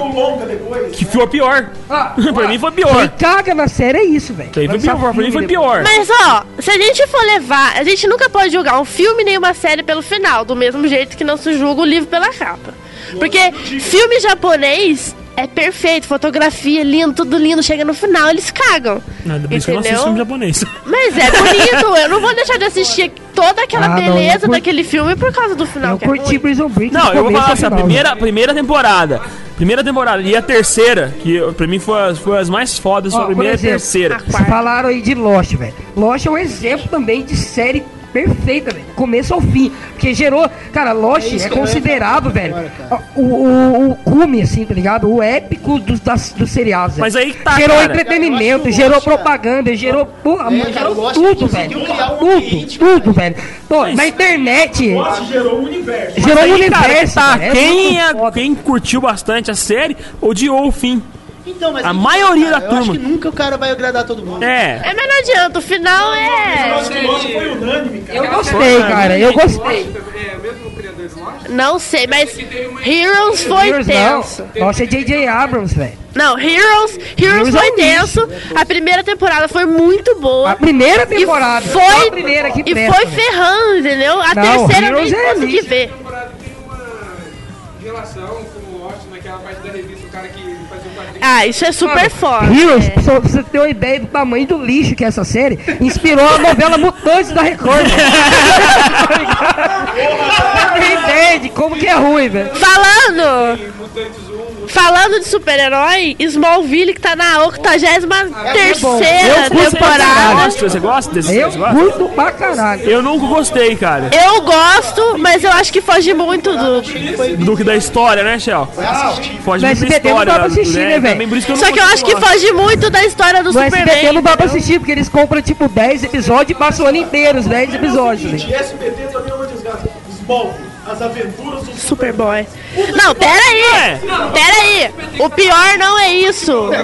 [SPEAKER 5] Que foi pior.
[SPEAKER 6] Ah,
[SPEAKER 5] pra mim foi
[SPEAKER 6] Quem
[SPEAKER 5] pior.
[SPEAKER 6] caga na série é isso, velho.
[SPEAKER 5] Pra pra mim foi
[SPEAKER 6] filme
[SPEAKER 5] pior.
[SPEAKER 8] Mas ó, se a gente for levar, a gente nunca pode julgar um filme nem uma série pelo final, do mesmo jeito que não se julga o livro pela capa. Porque filme japonês é perfeito, fotografia lindo, tudo lindo, chega no final eles cagam.
[SPEAKER 5] Nada, por isso que eu não assisto filme japonês.
[SPEAKER 8] Mas é bonito, eu não vou deixar de assistir toda aquela
[SPEAKER 6] Ah, não,
[SPEAKER 8] beleza
[SPEAKER 6] curti-
[SPEAKER 8] daquele filme por causa do final.
[SPEAKER 6] Eu
[SPEAKER 8] que é
[SPEAKER 6] curti
[SPEAKER 8] ruim.
[SPEAKER 6] Prison Break.
[SPEAKER 5] Não, eu vou falar assim, a primeira, primeira temporada. Primeira temporada e a terceira, que eu- pra mim foi as, foi as mais fodas, foi a primeira
[SPEAKER 6] por
[SPEAKER 5] e a
[SPEAKER 6] exemplo,
[SPEAKER 5] terceira.
[SPEAKER 6] Vocês falaram aí de Lost, velho. Lost é um exemplo também de série perfeita, velho. Começo ao fim. Porque gerou. Cara, Lost
[SPEAKER 4] É
[SPEAKER 6] é, considerado, velho.
[SPEAKER 4] agora, cara.
[SPEAKER 6] O, o, o cume, assim, tá ligado? O épico dos, das, dos seriados.
[SPEAKER 5] Mas aí que tá,
[SPEAKER 6] Gerou
[SPEAKER 5] cara.
[SPEAKER 6] Entretenimento,
[SPEAKER 4] o
[SPEAKER 6] gerou
[SPEAKER 4] Lost, cara,
[SPEAKER 6] propaganda, gerou. Porra,
[SPEAKER 4] É, cara,
[SPEAKER 6] gerou
[SPEAKER 4] o Lost
[SPEAKER 6] tudo, velho.
[SPEAKER 4] um
[SPEAKER 6] Tudo,
[SPEAKER 4] cara.
[SPEAKER 6] tudo, velho. Pô, na internet.
[SPEAKER 3] Nossa, gerou um universo.
[SPEAKER 6] Gerou
[SPEAKER 5] Aí, cara,
[SPEAKER 6] universo.
[SPEAKER 5] tá,
[SPEAKER 6] velho. É
[SPEAKER 5] quem, é- quem curtiu bastante a série odiou o fim.
[SPEAKER 4] Então, mas
[SPEAKER 5] A maioria
[SPEAKER 4] cara,
[SPEAKER 5] da
[SPEAKER 4] Eu acho
[SPEAKER 5] turma.
[SPEAKER 4] que nunca o cara vai agradar todo mundo.
[SPEAKER 5] É.
[SPEAKER 8] É, mas não adianta, o final é.
[SPEAKER 3] Foi.
[SPEAKER 6] Eu gostei, cara. Eu gostei.
[SPEAKER 9] É, mesmo o criador?
[SPEAKER 8] Não sei, mas Heroes foi
[SPEAKER 6] Heroes
[SPEAKER 8] tenso.
[SPEAKER 6] não. Nossa, é J.J. Abrams, velho.
[SPEAKER 8] Não, Heroes, Heroes
[SPEAKER 6] Heroes
[SPEAKER 8] foi
[SPEAKER 6] é um
[SPEAKER 8] tenso. A primeira temporada foi muito boa.
[SPEAKER 6] A primeira
[SPEAKER 8] E
[SPEAKER 6] temporada.
[SPEAKER 8] foi,
[SPEAKER 6] só a primeira que
[SPEAKER 8] e
[SPEAKER 6] presta,
[SPEAKER 8] foi
[SPEAKER 6] velho.
[SPEAKER 8] ferrando, entendeu? A
[SPEAKER 6] Não,
[SPEAKER 8] terceira eu
[SPEAKER 6] Heroes
[SPEAKER 8] nem
[SPEAKER 6] é
[SPEAKER 8] consegui ver.
[SPEAKER 9] A temporada tem uma relação
[SPEAKER 8] Ah, isso é super
[SPEAKER 6] Mano,
[SPEAKER 8] forte.
[SPEAKER 6] Heroes,
[SPEAKER 8] é.
[SPEAKER 6] pra você ter uma ideia do tamanho do lixo que é essa série, inspirou a novela Mutantes da Record. Você entende como que é ruim, velho.
[SPEAKER 8] Falando, falando de super-herói, Smallville que tá na 83 terceira
[SPEAKER 6] Eu curto pra
[SPEAKER 8] temporada.
[SPEAKER 5] Você gosta desse
[SPEAKER 6] Eu curto pra caralho.
[SPEAKER 5] Eu nunca gostei, cara.
[SPEAKER 8] Eu gosto, mas eu acho que foge muito do.
[SPEAKER 5] Do que da história, né, Shell? Foge muito da
[SPEAKER 6] SBT não
[SPEAKER 5] história.
[SPEAKER 6] dá pra assistir, né, velho?
[SPEAKER 5] Também por isso que eu
[SPEAKER 8] Só que eu acho que foge muito da história do
[SPEAKER 6] No SBT
[SPEAKER 8] Superman.
[SPEAKER 6] não dá pra assistir, porque eles compram tipo 10 episódios e passam o ano inteiro, os 10 episódios. né?
[SPEAKER 3] SBT também é uma desgraça. Smallville. As aventuras do
[SPEAKER 8] Superboy. Não, pera aí! Pera aí! O pior não é isso!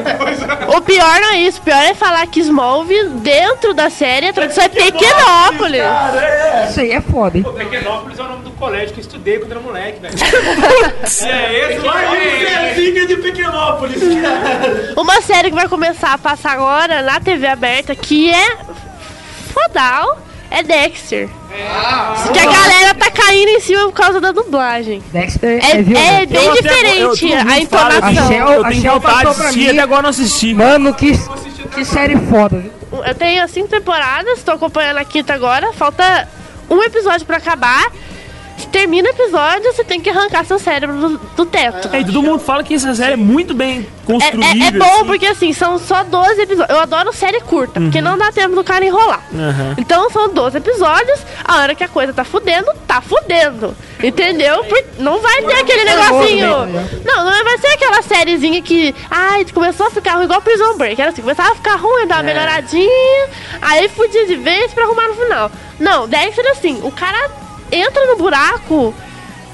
[SPEAKER 8] O pior não é isso. O pior é falar que Smallville, dentro da série, a tradução é Pequenópolis.
[SPEAKER 6] Isso aí é foda?
[SPEAKER 7] Pequenópolis é o nome do colégio que eu estudei quando era moleque, velho.
[SPEAKER 1] É esse
[SPEAKER 3] Vai,
[SPEAKER 1] é,
[SPEAKER 3] Zezinha de Pequenópolis, cara.
[SPEAKER 8] Uma série que vai começar a passar agora na TV aberta, que é fodal, é Dexter. que a galera tá caindo em cima por causa da dublagem.
[SPEAKER 6] Dexter
[SPEAKER 8] É,
[SPEAKER 6] é,
[SPEAKER 8] é bem
[SPEAKER 5] Eu até- eu-
[SPEAKER 8] diferente a entonação.
[SPEAKER 6] A Shell-
[SPEAKER 5] Eu
[SPEAKER 6] a
[SPEAKER 5] tenho
[SPEAKER 6] Shell
[SPEAKER 5] vontade de assistir, até agora não assisti.
[SPEAKER 6] Mano, que, que série foda, viu?
[SPEAKER 8] Eu tenho cinco temporadas, tô acompanhando a quinta agora, falta um episódio pra acabar. Termina o episódio, você tem que arrancar seu cérebro do, do teto.
[SPEAKER 5] É, e todo mundo fala que essa série é muito bem
[SPEAKER 8] É,
[SPEAKER 5] construída.
[SPEAKER 8] é- é bom
[SPEAKER 5] assim.
[SPEAKER 8] porque assim, são só 12 episódios. Eu adoro série curta, porque não dá tempo do cara enrolar.
[SPEAKER 5] Aham.
[SPEAKER 8] Então são 12 episódios, a hora que a coisa tá fudendo, tá fudendo. Entendeu? Por- não vai ter aquele negocinho. Não, não vai ser aquela sériezinha que. Ai, começou a ficar ruim igual Prison Break. Era assim, começava a ficar ruim, dava uma melhoradinha, aí fudia de vez pra arrumar no final. Não, Dexter assim, o cara entra no buraco.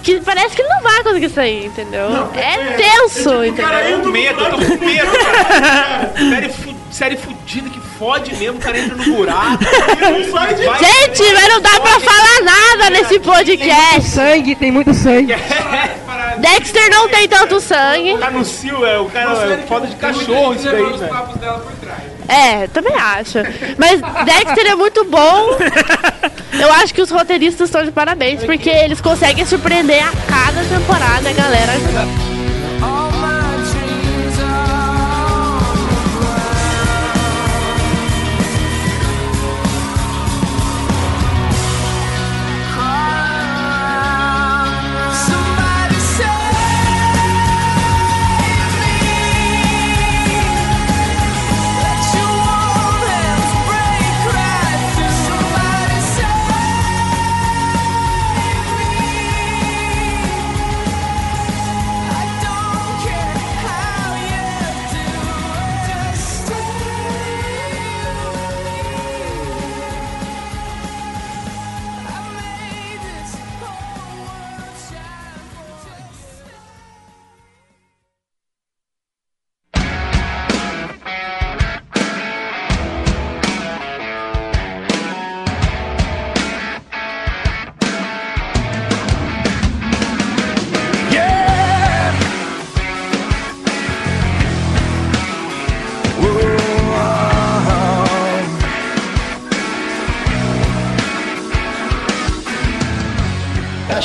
[SPEAKER 8] Que parece que ele não vai conseguir sair, entendeu? é tenso, entendeu?
[SPEAKER 7] com medo, eu tô com medo, cara. série, fu série fudida que fode mesmo, o cara entra no buraco. Vai-
[SPEAKER 8] Gente, mas não dá pra falar nada nesse podcast.
[SPEAKER 6] Sangue, tem muito sangue.
[SPEAKER 8] Dexter não tem tanto sangue.
[SPEAKER 7] Tá no cio, é, o cara é foda de cachorro isso daí,
[SPEAKER 9] os
[SPEAKER 7] velho.
[SPEAKER 9] papos dela por trás.
[SPEAKER 8] É, também acho. Mas Dexter é muito bom. Eu acho que os roteiristas estão de parabéns, porque eles conseguem surpreender a cada temporada, galera.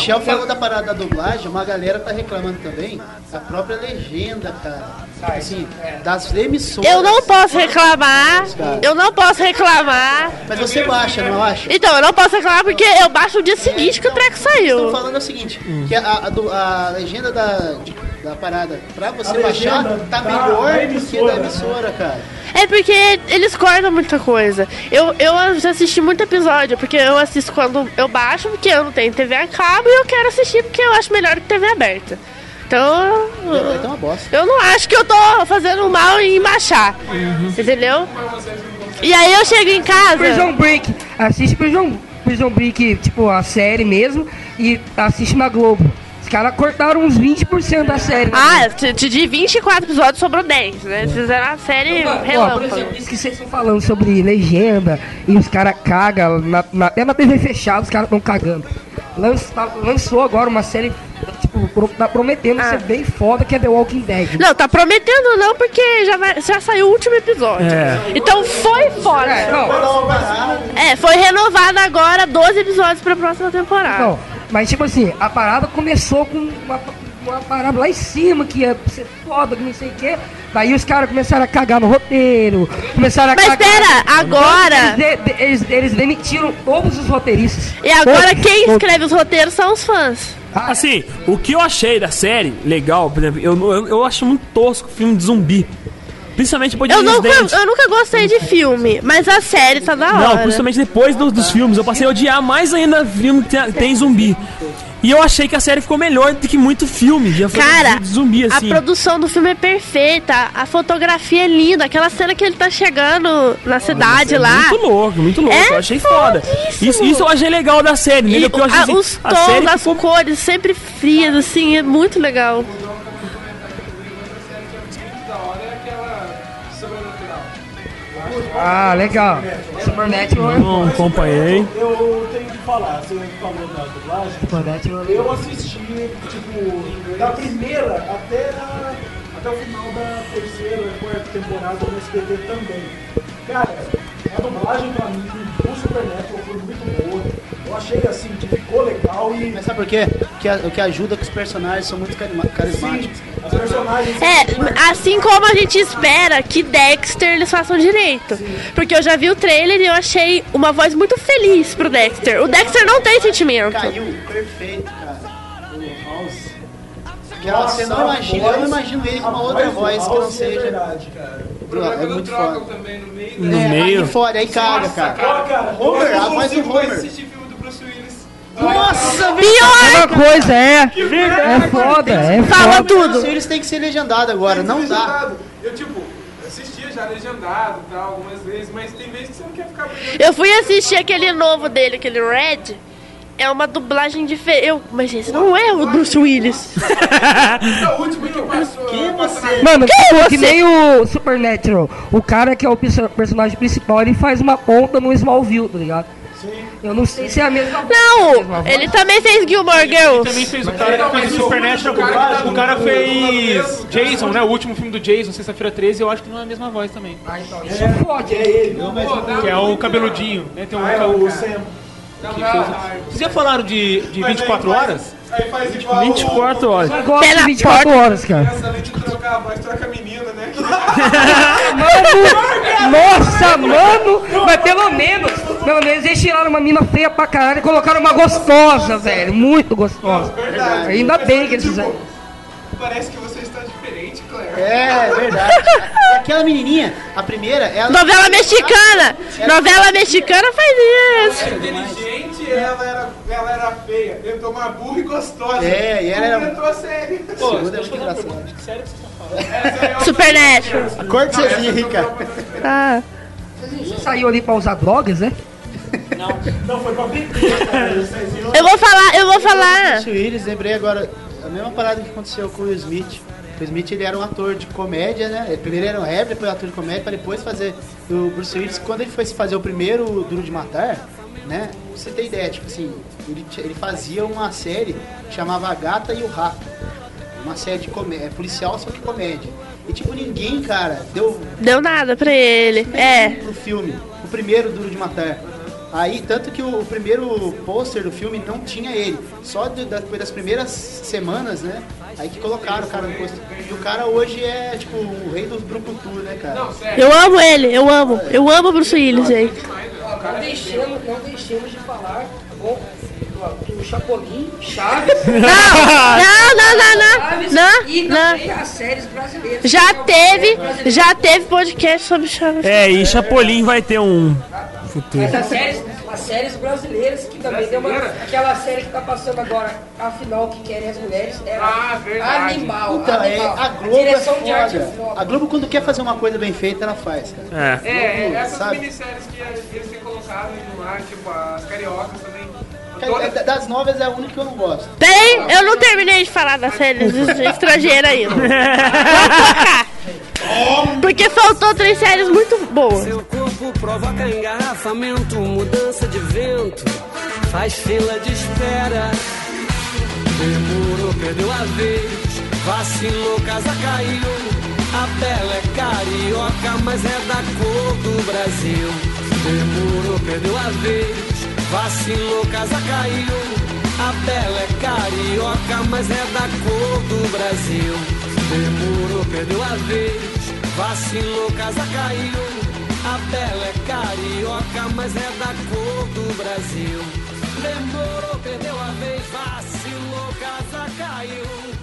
[SPEAKER 4] Shell falou da parada da dublagem, uma galera tá reclamando também da própria legenda, cara. Assim, das emissoras.
[SPEAKER 8] Eu não posso reclamar. Eu não posso reclamar.
[SPEAKER 4] Mas você baixa, não acha?
[SPEAKER 8] Então, eu não posso reclamar porque eu baixo o dia seguinte que o treco
[SPEAKER 4] Estão
[SPEAKER 8] saiu.
[SPEAKER 4] falando o seguinte, que a, a a legenda da, de- da parada, pra você baixar,
[SPEAKER 3] legenda
[SPEAKER 4] tá
[SPEAKER 3] da-
[SPEAKER 4] melhor
[SPEAKER 3] da
[SPEAKER 4] do que da emissora, cara.
[SPEAKER 8] É porque eles cortam muita coisa. Eu, eu já assisti muito episódio, porque eu assisto quando eu baixo, porque eu não tenho TV a cabo e eu quero assistir porque eu acho melhor que TV aberta. Então,
[SPEAKER 4] Então é uma bosta.
[SPEAKER 8] eu não acho que eu tô fazendo mal em baixar. Entendeu? E aí eu chego em casa.
[SPEAKER 6] Prison Break. Assiste Prison, Prison Break, tipo, a série mesmo, e assiste na Globo. Os caras cortaram uns 20% da série. né?
[SPEAKER 8] Ah, de de 24 episódios sobrou 10, né? Eles fizeram a série
[SPEAKER 6] Ó, por
[SPEAKER 8] relâmpago.
[SPEAKER 6] exemplo, isso que vocês estão falando sobre legenda e os caras cagam, na, na- até na TV fechada os caras estão cagando. Lanç- tá- lançou agora uma série, tipo, tá prometendo
[SPEAKER 8] Ah.
[SPEAKER 6] ser bem foda, que é The Walking Dead.
[SPEAKER 8] Não, tá prometendo não, porque já, vai- já saiu o último episódio.
[SPEAKER 5] É.
[SPEAKER 8] Então foi foda.
[SPEAKER 6] É, não,
[SPEAKER 8] É, foi renovado agora 12 episódios pra próxima temporada.
[SPEAKER 6] não, mas tipo assim, a parada começou com uma, uma parada lá em cima, que ia ser foda, que não sei o quê. Daí os caras começaram a cagar no roteiro, começaram a
[SPEAKER 8] Mas
[SPEAKER 6] cagar...
[SPEAKER 8] pera, agora-
[SPEAKER 6] Eles, eles, eles demitiram todos os roteiristas.
[SPEAKER 8] E agora
[SPEAKER 6] Todos,
[SPEAKER 8] quem
[SPEAKER 6] todos.
[SPEAKER 8] escreve os roteiros são os fãs.
[SPEAKER 5] Assim, o que eu achei da série legal, por exemplo, eu, eu, eu acho muito tosco filme de zumbi. Principalmente depois de
[SPEAKER 8] Eu nunca, eu nunca gostei de filme, mas a série tá da hora.
[SPEAKER 5] Não, principalmente depois do- dos filmes. Eu passei a odiar mais ainda filme que tem, tem zumbi. E eu achei que a série ficou melhor do que muito filme. Já foi
[SPEAKER 8] Cara,
[SPEAKER 5] de zumbi,
[SPEAKER 8] a
[SPEAKER 5] assim.
[SPEAKER 8] produção do filme é perfeita, a fotografia é linda, aquela cena que ele tá chegando na cidade
[SPEAKER 5] É
[SPEAKER 8] lá.
[SPEAKER 5] Muito louco, muito louco.
[SPEAKER 8] É
[SPEAKER 5] eu achei foda. Isso, isso eu achei legal da série,
[SPEAKER 8] E
[SPEAKER 5] entendeu? Porque eu achei
[SPEAKER 8] a-
[SPEAKER 5] assim,
[SPEAKER 8] os
[SPEAKER 5] a série
[SPEAKER 8] tons, as
[SPEAKER 5] ficou
[SPEAKER 8] cores sempre frias, assim, é muito legal.
[SPEAKER 6] Ah, legal. Supernatural.
[SPEAKER 5] Não acompanhei.
[SPEAKER 3] Eu tenho que falar, você falou da dublagem.
[SPEAKER 6] Supernatural.
[SPEAKER 3] Eu assisti, tipo, da primeira até, a- até o final da terceira, quarta temporada no SBT também. Cara, a dublagem pra mim do Supernatural foi muito boa. Eu achei assim que ficou legal e
[SPEAKER 4] Mas sabe por quê? Que a- o que ajuda é que os personagens são muito carismáticos.
[SPEAKER 3] as personagens.
[SPEAKER 8] É, assim como a gente espera que Dexter eles façam direito. Porque eu já vi o trailer e eu achei uma voz muito feliz pro Dexter. O Dexter não tem sentimento.
[SPEAKER 4] Caiu perfeito, cara. O House. Você não imagina, eu não imagino ele com uma outra voz que não
[SPEAKER 3] é
[SPEAKER 4] seja.
[SPEAKER 3] verdade, cara.
[SPEAKER 4] É
[SPEAKER 9] é quando
[SPEAKER 4] muito
[SPEAKER 9] trocam
[SPEAKER 4] foda.
[SPEAKER 9] também no meio.
[SPEAKER 5] No
[SPEAKER 4] É,
[SPEAKER 5] meio.
[SPEAKER 4] Aí fora, aí caga, cara.
[SPEAKER 9] Cara,
[SPEAKER 3] cara,
[SPEAKER 4] Homer,
[SPEAKER 9] eu
[SPEAKER 4] a voz do Homer.
[SPEAKER 9] assistir filme do Bruce Willis.
[SPEAKER 4] Nossa,
[SPEAKER 6] Mesma coisa, é. É foda, é
[SPEAKER 8] Fala
[SPEAKER 6] foda.
[SPEAKER 8] tudo.
[SPEAKER 4] Eles têm que ser legendados agora, não dá.
[SPEAKER 9] Legendado. Eu, tipo, assistia já legendado e tal, algumas vezes, mas tem vezes que você não quer ficar vendo.
[SPEAKER 8] Eu fui assistir aquele novo dele, aquele Red. É uma dublagem diferente. Eu, mas esse não é o Bruce Willis.
[SPEAKER 9] O último que passou. Que você?
[SPEAKER 6] Mano, tipo,
[SPEAKER 8] é
[SPEAKER 6] que
[SPEAKER 8] você?
[SPEAKER 6] nem o Supernatural. O cara que é o perso- personagem principal, ele faz uma ponta no Smallville, tá ligado? Eu não sei se é a mesma
[SPEAKER 8] Não, ele também fez Gilmore
[SPEAKER 7] Também
[SPEAKER 8] Girls.
[SPEAKER 7] fez o cara que fez o Supernatural. O cara fez Jason, né? O último filme do Jason, Sexta-feira 13, eu acho que não é a mesma voz também.
[SPEAKER 6] Ah, então, isso fode.
[SPEAKER 7] Que é o cabeludinho, né? Tem um.
[SPEAKER 3] o Sam.
[SPEAKER 7] Vocês já falaram de, de 24 horas?
[SPEAKER 9] Aí faz igual.
[SPEAKER 5] 24 horas.
[SPEAKER 6] Eu gosto de
[SPEAKER 8] na
[SPEAKER 6] 24
[SPEAKER 8] porta.
[SPEAKER 6] horas, cara.
[SPEAKER 9] Essa além de trocar a voz, troca a menina, né?
[SPEAKER 6] Mano, nossa, mano, mas pelo menos, pelo menos eles tiraram uma mina feia pra caralho e colocaram uma gostosa, velho, muito gostosa. Ainda bem que eles fizeram.
[SPEAKER 9] Parece que você.
[SPEAKER 4] É, é verdade. E aquela menininha, a primeira, ela.
[SPEAKER 8] Novela mexicana. Novela mexicana faz isso.
[SPEAKER 9] Era inteligente e ela era, ela era feia. Tentou uma burra e gostosa.
[SPEAKER 4] É, e ela era-
[SPEAKER 9] Completou a série.
[SPEAKER 4] Pô, é muito engraçado.
[SPEAKER 9] Essa é a
[SPEAKER 8] Supernatural.
[SPEAKER 4] Cortezinha aí, cara.
[SPEAKER 8] Ah.
[SPEAKER 6] Saiu ali pra usar drogas, né?
[SPEAKER 3] Não, foi pra viram?
[SPEAKER 8] Eu vou falar, eu vou falar.
[SPEAKER 4] Willis, lembrei agora a mesma parada que aconteceu com o Will Smith. O Smith ele era um ator de comédia, né? Primeiro era um rapper, depois ator de comédia, pra depois fazer o Bruce Willis. Quando ele foi fazer o primeiro Duro de Matar, né? Pra você ter ideia, tipo assim, ele, ele fazia uma série que chamava A Gata e o Rato. Uma série de comédia, policial, só que comédia. E tipo, ninguém, cara, deu
[SPEAKER 8] Deu nada pra ele. É.
[SPEAKER 4] pro filme, o primeiro Duro de Matar. Aí, tanto que o, o primeiro pôster do filme não tinha ele. Só de- da- depois das primeiras semanas, né? Aí que colocaram o cara no pôster. E o cara hoje é, tipo, o rei dos brucutu, né, cara?
[SPEAKER 8] Eu amo ele, eu amo. Eu amo o Bruce Willis, gente.
[SPEAKER 6] Não deixemos, não deixemos de falar bom, do, do Chapolin, Chaves,
[SPEAKER 8] Não, não, não, não, não,
[SPEAKER 6] e
[SPEAKER 8] não,
[SPEAKER 6] também
[SPEAKER 8] não.
[SPEAKER 6] as séries brasileiras.
[SPEAKER 8] Já teve, já teve podcast sobre Chaves.
[SPEAKER 5] É, e Chapolin vai ter um futuro.
[SPEAKER 6] Mas as séries, as séries brasileiras, que também deu uma. Aquela série que tá passando agora, a final que querem as mulheres, era
[SPEAKER 9] Ah, verdade.
[SPEAKER 6] animal.
[SPEAKER 4] Então, é,
[SPEAKER 6] animal.
[SPEAKER 4] a Globo é
[SPEAKER 6] direção de arte é
[SPEAKER 4] foda.
[SPEAKER 6] foda.
[SPEAKER 4] A Globo, quando quer fazer uma coisa bem feita, ela faz, cara.
[SPEAKER 5] É.
[SPEAKER 9] É, é, essas
[SPEAKER 4] Sabe?
[SPEAKER 9] minisséries que eles têm colocado no ar, tipo as cariocas também.
[SPEAKER 4] Das novas é a única que eu não gosto.
[SPEAKER 8] Peraí, eu não terminei de falar da série estrangeira ainda. Vou tocar. Porque faltou três séries muito boas.
[SPEAKER 11] Seu corpo provoca engarrafamento, mudança de vento, faz fila de espera. Demorou, perdeu a vez, vacilou, casa caiu. A bela é carioca, mas é da cor do Brasil. Demorou, perdeu a vez, vacilou, casa caiu. A bela é carioca, mas é da cor do Brasil. Demorou, perdeu a vez, vacilou, casa caiu. A bela é carioca, mas é da cor do Brasil. Demorou, perdeu a vez, vacilou, casa caiu.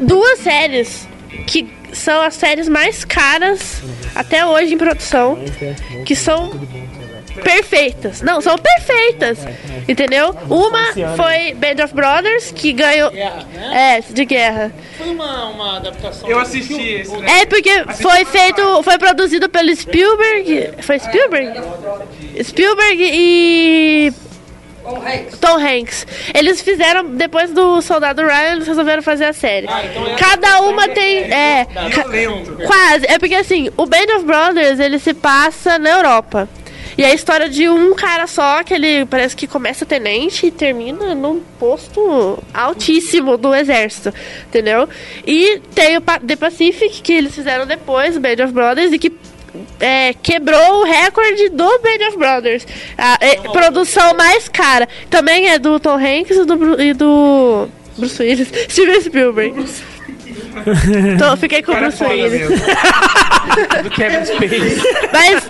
[SPEAKER 8] Duas séries que são as séries mais caras até hoje em produção, que são perfeitas. Não, são perfeitas. Entendeu? Uma foi Band of Brothers, que ganhou. É, de guerra.
[SPEAKER 7] Foi uma, uma adaptação.
[SPEAKER 9] Eu assisti esse, né?
[SPEAKER 8] É porque foi feito, foi produzido pelo Spielberg. Foi Spielberg? Spielberg e Tom Hanks. Eles fizeram depois do Soldado Ryan, eles resolveram fazer a série. Cada uma tem é ca- quase. É porque assim, o Band of Brothers ele se passa na Europa. E é a história de um cara só, que ele parece que começa tenente e termina num posto altíssimo do exército, entendeu? E tem o Pa- The Pacific, que eles fizeram depois, o Band of Brothers, e que é, quebrou o recorde do Band of Brothers. A é, produção mais cara. Também é do Tom Hanks e do, e do Bruce Willis. Steven Spielberg. Então, fiquei com o Bruce Willis.
[SPEAKER 7] do Kevin Space.
[SPEAKER 8] Mas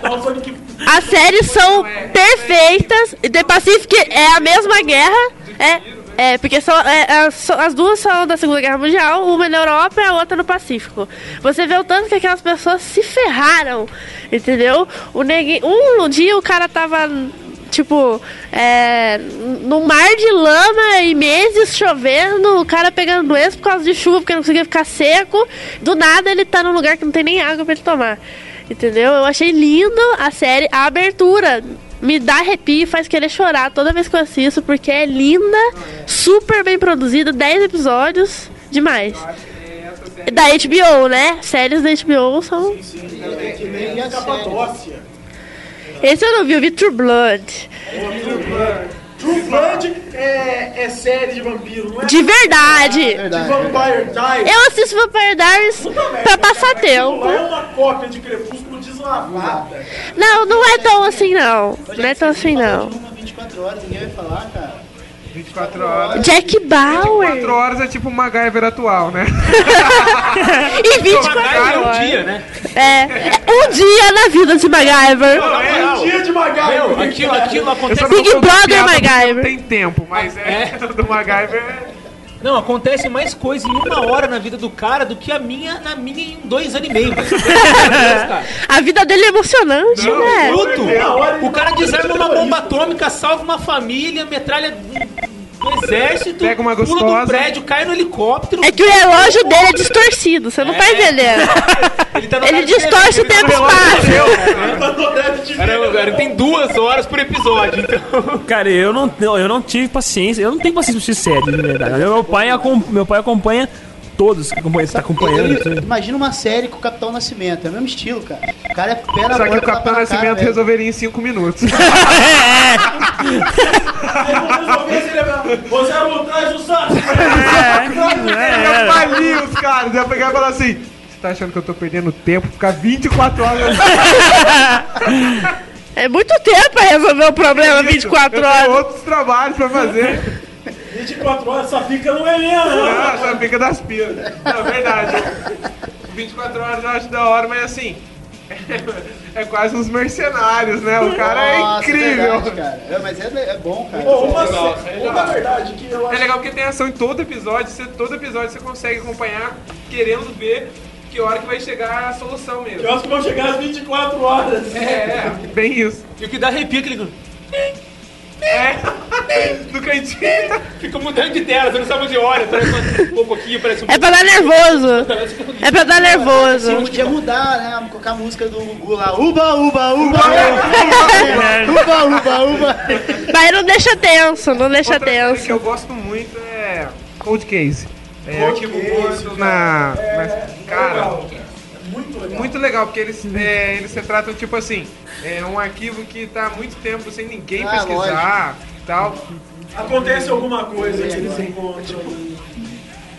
[SPEAKER 8] as séries são perfeitas. E The Pacific é a mesma guerra. É. É, porque são, é, é, as duas são da Segunda Guerra Mundial, uma na Europa e a outra no Pacífico. Você vê o tanto que aquelas pessoas se ferraram, entendeu? O neguinho, um dia o cara tava, tipo, é, num mar de lama e meses chovendo, o cara pegando doença por causa de chuva, porque não conseguia ficar seco. Do nada ele tá num lugar que não tem nem água pra ele tomar. Entendeu? Eu achei lindo a série, a abertura. Me dá arrepio e faz querer chorar toda vez que eu assisto, porque é linda, super bem produzida, 10 episódios, demais. Da HBO, né? Séries da HBO são. Esse eu não vi, eu vi True Blood.
[SPEAKER 3] True Blood é, é série de vampiro, não é?
[SPEAKER 8] De verdade!
[SPEAKER 3] De Vampire Diaries.
[SPEAKER 8] Eu assisto Vampire Diaries pra passar tempo.
[SPEAKER 3] É uma cópia de Crepúsculo deslavada.
[SPEAKER 8] Não, não é tão assim não. Não é tão assim não.
[SPEAKER 4] 24 horas, ninguém vai falar, cara.
[SPEAKER 9] 24 horas.
[SPEAKER 8] Jack Bauer.
[SPEAKER 9] 24 horas é tipo uma MacGyver atual, né?
[SPEAKER 8] E 24
[SPEAKER 7] MacGyver é um
[SPEAKER 8] horas.
[SPEAKER 7] dia, né?
[SPEAKER 8] É, um dia na vida de MacGyver.
[SPEAKER 3] Um dia de MacGyver.
[SPEAKER 7] Meu, aquilo, aquilo acontece.
[SPEAKER 9] não
[SPEAKER 8] Big Brother MacGyver.
[SPEAKER 9] Não tem tempo, mas é, do MacGyver.
[SPEAKER 7] Não, acontece mais coisa em uma hora na vida do cara do que a minha na minha em dois anos e meio. velho.
[SPEAKER 8] A vida dele é emocionante, né?
[SPEAKER 7] Puto! O cara desarma uma bomba atômica, salva uma família, metralha do exército,
[SPEAKER 9] Pega uma
[SPEAKER 7] pula do
[SPEAKER 9] gostosa.
[SPEAKER 7] prédio, cai no helicóptero.
[SPEAKER 8] É que o relógio dele é distorcido, você não tá entendendo.
[SPEAKER 7] Ele, tá no
[SPEAKER 8] Ele distorce o
[SPEAKER 7] diferente,
[SPEAKER 8] tempo
[SPEAKER 7] ele tá no
[SPEAKER 8] espaço.
[SPEAKER 7] horário- Cara, cara, tem duas horas por episódio, então.
[SPEAKER 5] Cara, eu não, eu não tive paciência. Eu não tenho paciência pra assistir série, de verdade. Meu pai, meu pai acompanha todos que acompanha, tá acompanhando.
[SPEAKER 4] Eu- Imagina uma série com o Capitão Nascimento, é o mesmo estilo, cara. O cara é pé na
[SPEAKER 9] Só que o Capitão
[SPEAKER 4] cara,
[SPEAKER 9] Nascimento
[SPEAKER 4] velho.
[SPEAKER 9] resolveria em 5 minutos.
[SPEAKER 3] Você é por trás do saco.
[SPEAKER 9] Ia falir os caras. Ia pegar e falar assim: Você tá achando que eu tô perdendo tempo? Ficar 24 horas.
[SPEAKER 8] É muito tempo pra resolver o problema 24
[SPEAKER 9] Eu tenho
[SPEAKER 8] horas.
[SPEAKER 9] outros trabalhos pra fazer.
[SPEAKER 3] 24 horas, essa fica não é minha, não.
[SPEAKER 9] Ah, só fica das pilas. Não, é verdade. 24 horas eu acho da hora, mas assim. É quase uns mercenários, né? O cara é
[SPEAKER 4] Nossa,
[SPEAKER 9] incrível.
[SPEAKER 4] verdade, cara. É, mas é, é bom, cara.
[SPEAKER 3] Pô, uma,
[SPEAKER 9] legal, é legal.
[SPEAKER 3] uma verdade que eu
[SPEAKER 9] É
[SPEAKER 3] acho
[SPEAKER 9] legal porque tem ação em todo episódio. Você, todo episódio você consegue acompanhar, querendo ver que hora que vai chegar a solução mesmo.
[SPEAKER 3] eu acho que vão chegar às 24 horas.
[SPEAKER 9] É, é, bem isso.
[SPEAKER 7] E o que dá arrepio é aquele.
[SPEAKER 9] É, do cantinho.
[SPEAKER 7] Fica mudando de tela, você não sabe onde olha. Parece um pouquinho, parece um
[SPEAKER 8] É pra dar nervoso. É pra dar
[SPEAKER 4] Você
[SPEAKER 8] nervoso.
[SPEAKER 4] podia mudar, né? Colocar a música do Gugu lá. Uba, uba, uba. Uba, uba, uba.
[SPEAKER 8] Mas não deixa tenso, não deixa
[SPEAKER 9] Outra
[SPEAKER 8] tenso.
[SPEAKER 9] que eu gosto muito é Cold Case. É arquivo morto na, na- Cara, muito legal. porque eles, é, eles se tratam tipo assim: é um arquivo que tá há muito tempo sem ninguém
[SPEAKER 4] Ah,
[SPEAKER 9] pesquisar e tal.
[SPEAKER 3] Acontece alguma coisa que eles encontram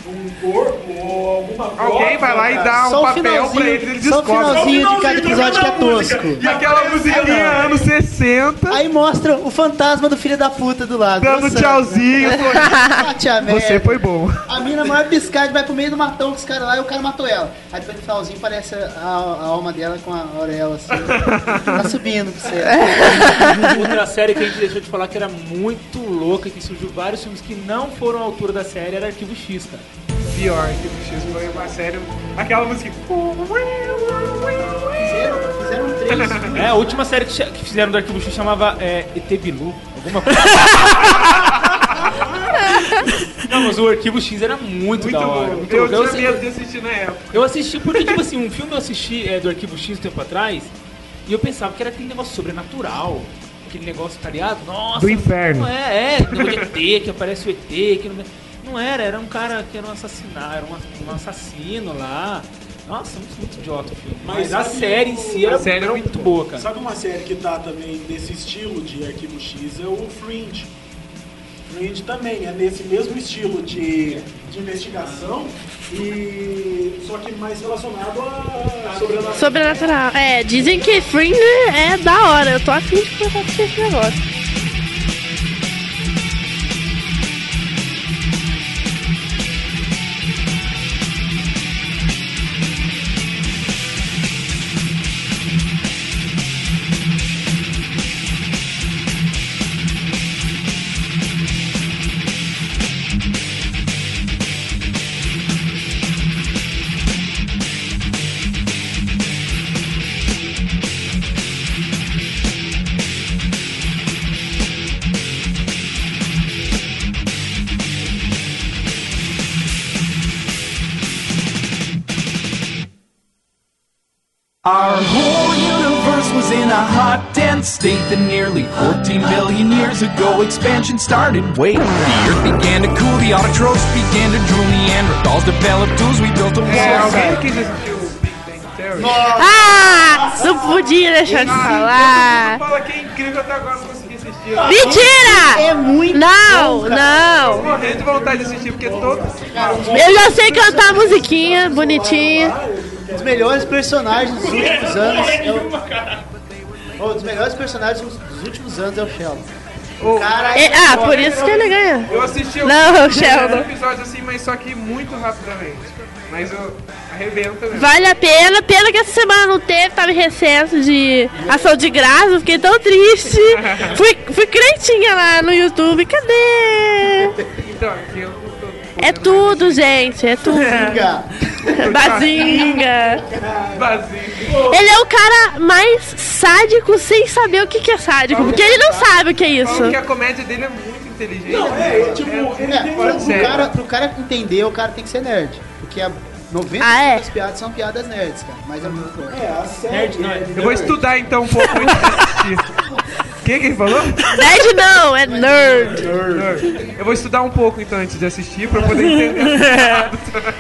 [SPEAKER 3] um corpo ou alguma coisa.
[SPEAKER 9] Alguém vai lá e dá um
[SPEAKER 4] Só
[SPEAKER 9] papel pra
[SPEAKER 4] finalzinho-
[SPEAKER 9] eles, eles
[SPEAKER 4] só o finalzinho de cada episódio que é tosco.
[SPEAKER 9] E aquela musiquinha anos 60,
[SPEAKER 4] Aí mostra o fantasma do filho da puta do lado.
[SPEAKER 9] dando
[SPEAKER 4] Nossa,
[SPEAKER 9] tchauzinho.
[SPEAKER 4] Merda.
[SPEAKER 9] Você foi bom.
[SPEAKER 4] A mina maior piscada vai pro meio do matão com os caras lá e o cara matou ela. Aí depois no finalzinho parece a, a alma dela com a auréola assim. tá subindo pra você.
[SPEAKER 7] Outra série que a gente deixou de falar que era muito louca, que surgiu vários filmes que não foram à altura da série, era Arquivo X, cara.
[SPEAKER 9] Pior. Arquivo X foi uma série. Aquela música.
[SPEAKER 4] Fizeram, fizeram três.
[SPEAKER 7] É, a última série que, que fizeram do Arquivo X chamava é, ET Bilu. Alguma coisa. Não, mas o Arquivo X era muito,
[SPEAKER 9] Muito
[SPEAKER 7] da hora.
[SPEAKER 9] bom.
[SPEAKER 7] muito
[SPEAKER 9] Eu
[SPEAKER 7] bom.
[SPEAKER 9] tinha medo de assistir na época.
[SPEAKER 7] Eu assisti, porque, tipo assim, um filme eu assisti é, do Arquivo X um tempo atrás, e eu pensava que era aquele negócio sobrenatural. Aquele negócio, tá ligado? Nossa.
[SPEAKER 9] Do inferno.
[SPEAKER 7] Não é, é, negócio de ET, que aparece o ET, que não, não era, era um cara que era um assassinar, era um, um assassino lá. Nossa, muito, muito idiota o filme. Mas,
[SPEAKER 3] Mas
[SPEAKER 7] a série em si era,
[SPEAKER 9] A série
[SPEAKER 7] era muito boa, cara.
[SPEAKER 3] Sabe uma série que tá também nesse estilo de Arquivo X? É o Fringe. Fringe também é nesse mesmo estilo de, de investigação e só que mais relacionado a sobrenatural.
[SPEAKER 8] Sobrenatural. É, dizem que Fringe é da hora. Eu tô afim de a assistir esse negócio.
[SPEAKER 12] State that nearly 14 billion years ago expansion started. Wait, the earth began to cool, the autotrophs began to drool, Neanderthals developed tools, we built a
[SPEAKER 9] É,
[SPEAKER 12] wall.
[SPEAKER 9] Bang Theory?
[SPEAKER 8] Ah! Não podia deixar de falar.
[SPEAKER 9] Fala que é incrível até agora não consegui assistir.
[SPEAKER 8] Mentira!
[SPEAKER 4] É muito
[SPEAKER 8] Não,
[SPEAKER 4] bom,
[SPEAKER 8] não.
[SPEAKER 9] Morrendo de vontade de assistir, porque todos.
[SPEAKER 8] Eu já sei cantar a musiquinha bonitinha.
[SPEAKER 4] Um dos melhores personagens dos últimos anos é o... Um dos melhores personagens dos últimos anos é o Sheldon. O cara
[SPEAKER 8] É, ah, por isso que ele ganha.
[SPEAKER 9] Eu assisti
[SPEAKER 8] Não,
[SPEAKER 9] alguns
[SPEAKER 8] Sheldon.
[SPEAKER 9] episódios assim, mas só que muito rapidamente. Mas eu arrebento mesmo.
[SPEAKER 8] Vale a pena, pena que essa semana não teve, tava em recesso de ação de graça, fiquei tão triste. Fui, fui crentinha lá no YouTube, cadê?
[SPEAKER 9] Então, aqui eu tô.
[SPEAKER 8] É tudo, gente, é tudo.
[SPEAKER 4] Bazinga.
[SPEAKER 8] Bazinga. Ele é o cara mais sádico sem saber o que, que é sádico, porque ele não sabe o que é isso.
[SPEAKER 9] a comédia dele é muito inteligente.
[SPEAKER 3] Não, é, tipo, ele
[SPEAKER 4] É,
[SPEAKER 3] tem
[SPEAKER 4] pro,
[SPEAKER 9] sério.
[SPEAKER 4] cara, pro cara entender, o cara tem que ser nerd. Porque a 90%
[SPEAKER 8] Ah, é?
[SPEAKER 4] das piadas são piadas nerds, cara. Mas é muito bom.
[SPEAKER 3] É, a série.
[SPEAKER 9] Eu vou estudar então um pouco antes de assistir. O que que ele falou?
[SPEAKER 8] Nerd não, é nerd.
[SPEAKER 9] Eu vou estudar um pouco então antes de assistir pra poder entender.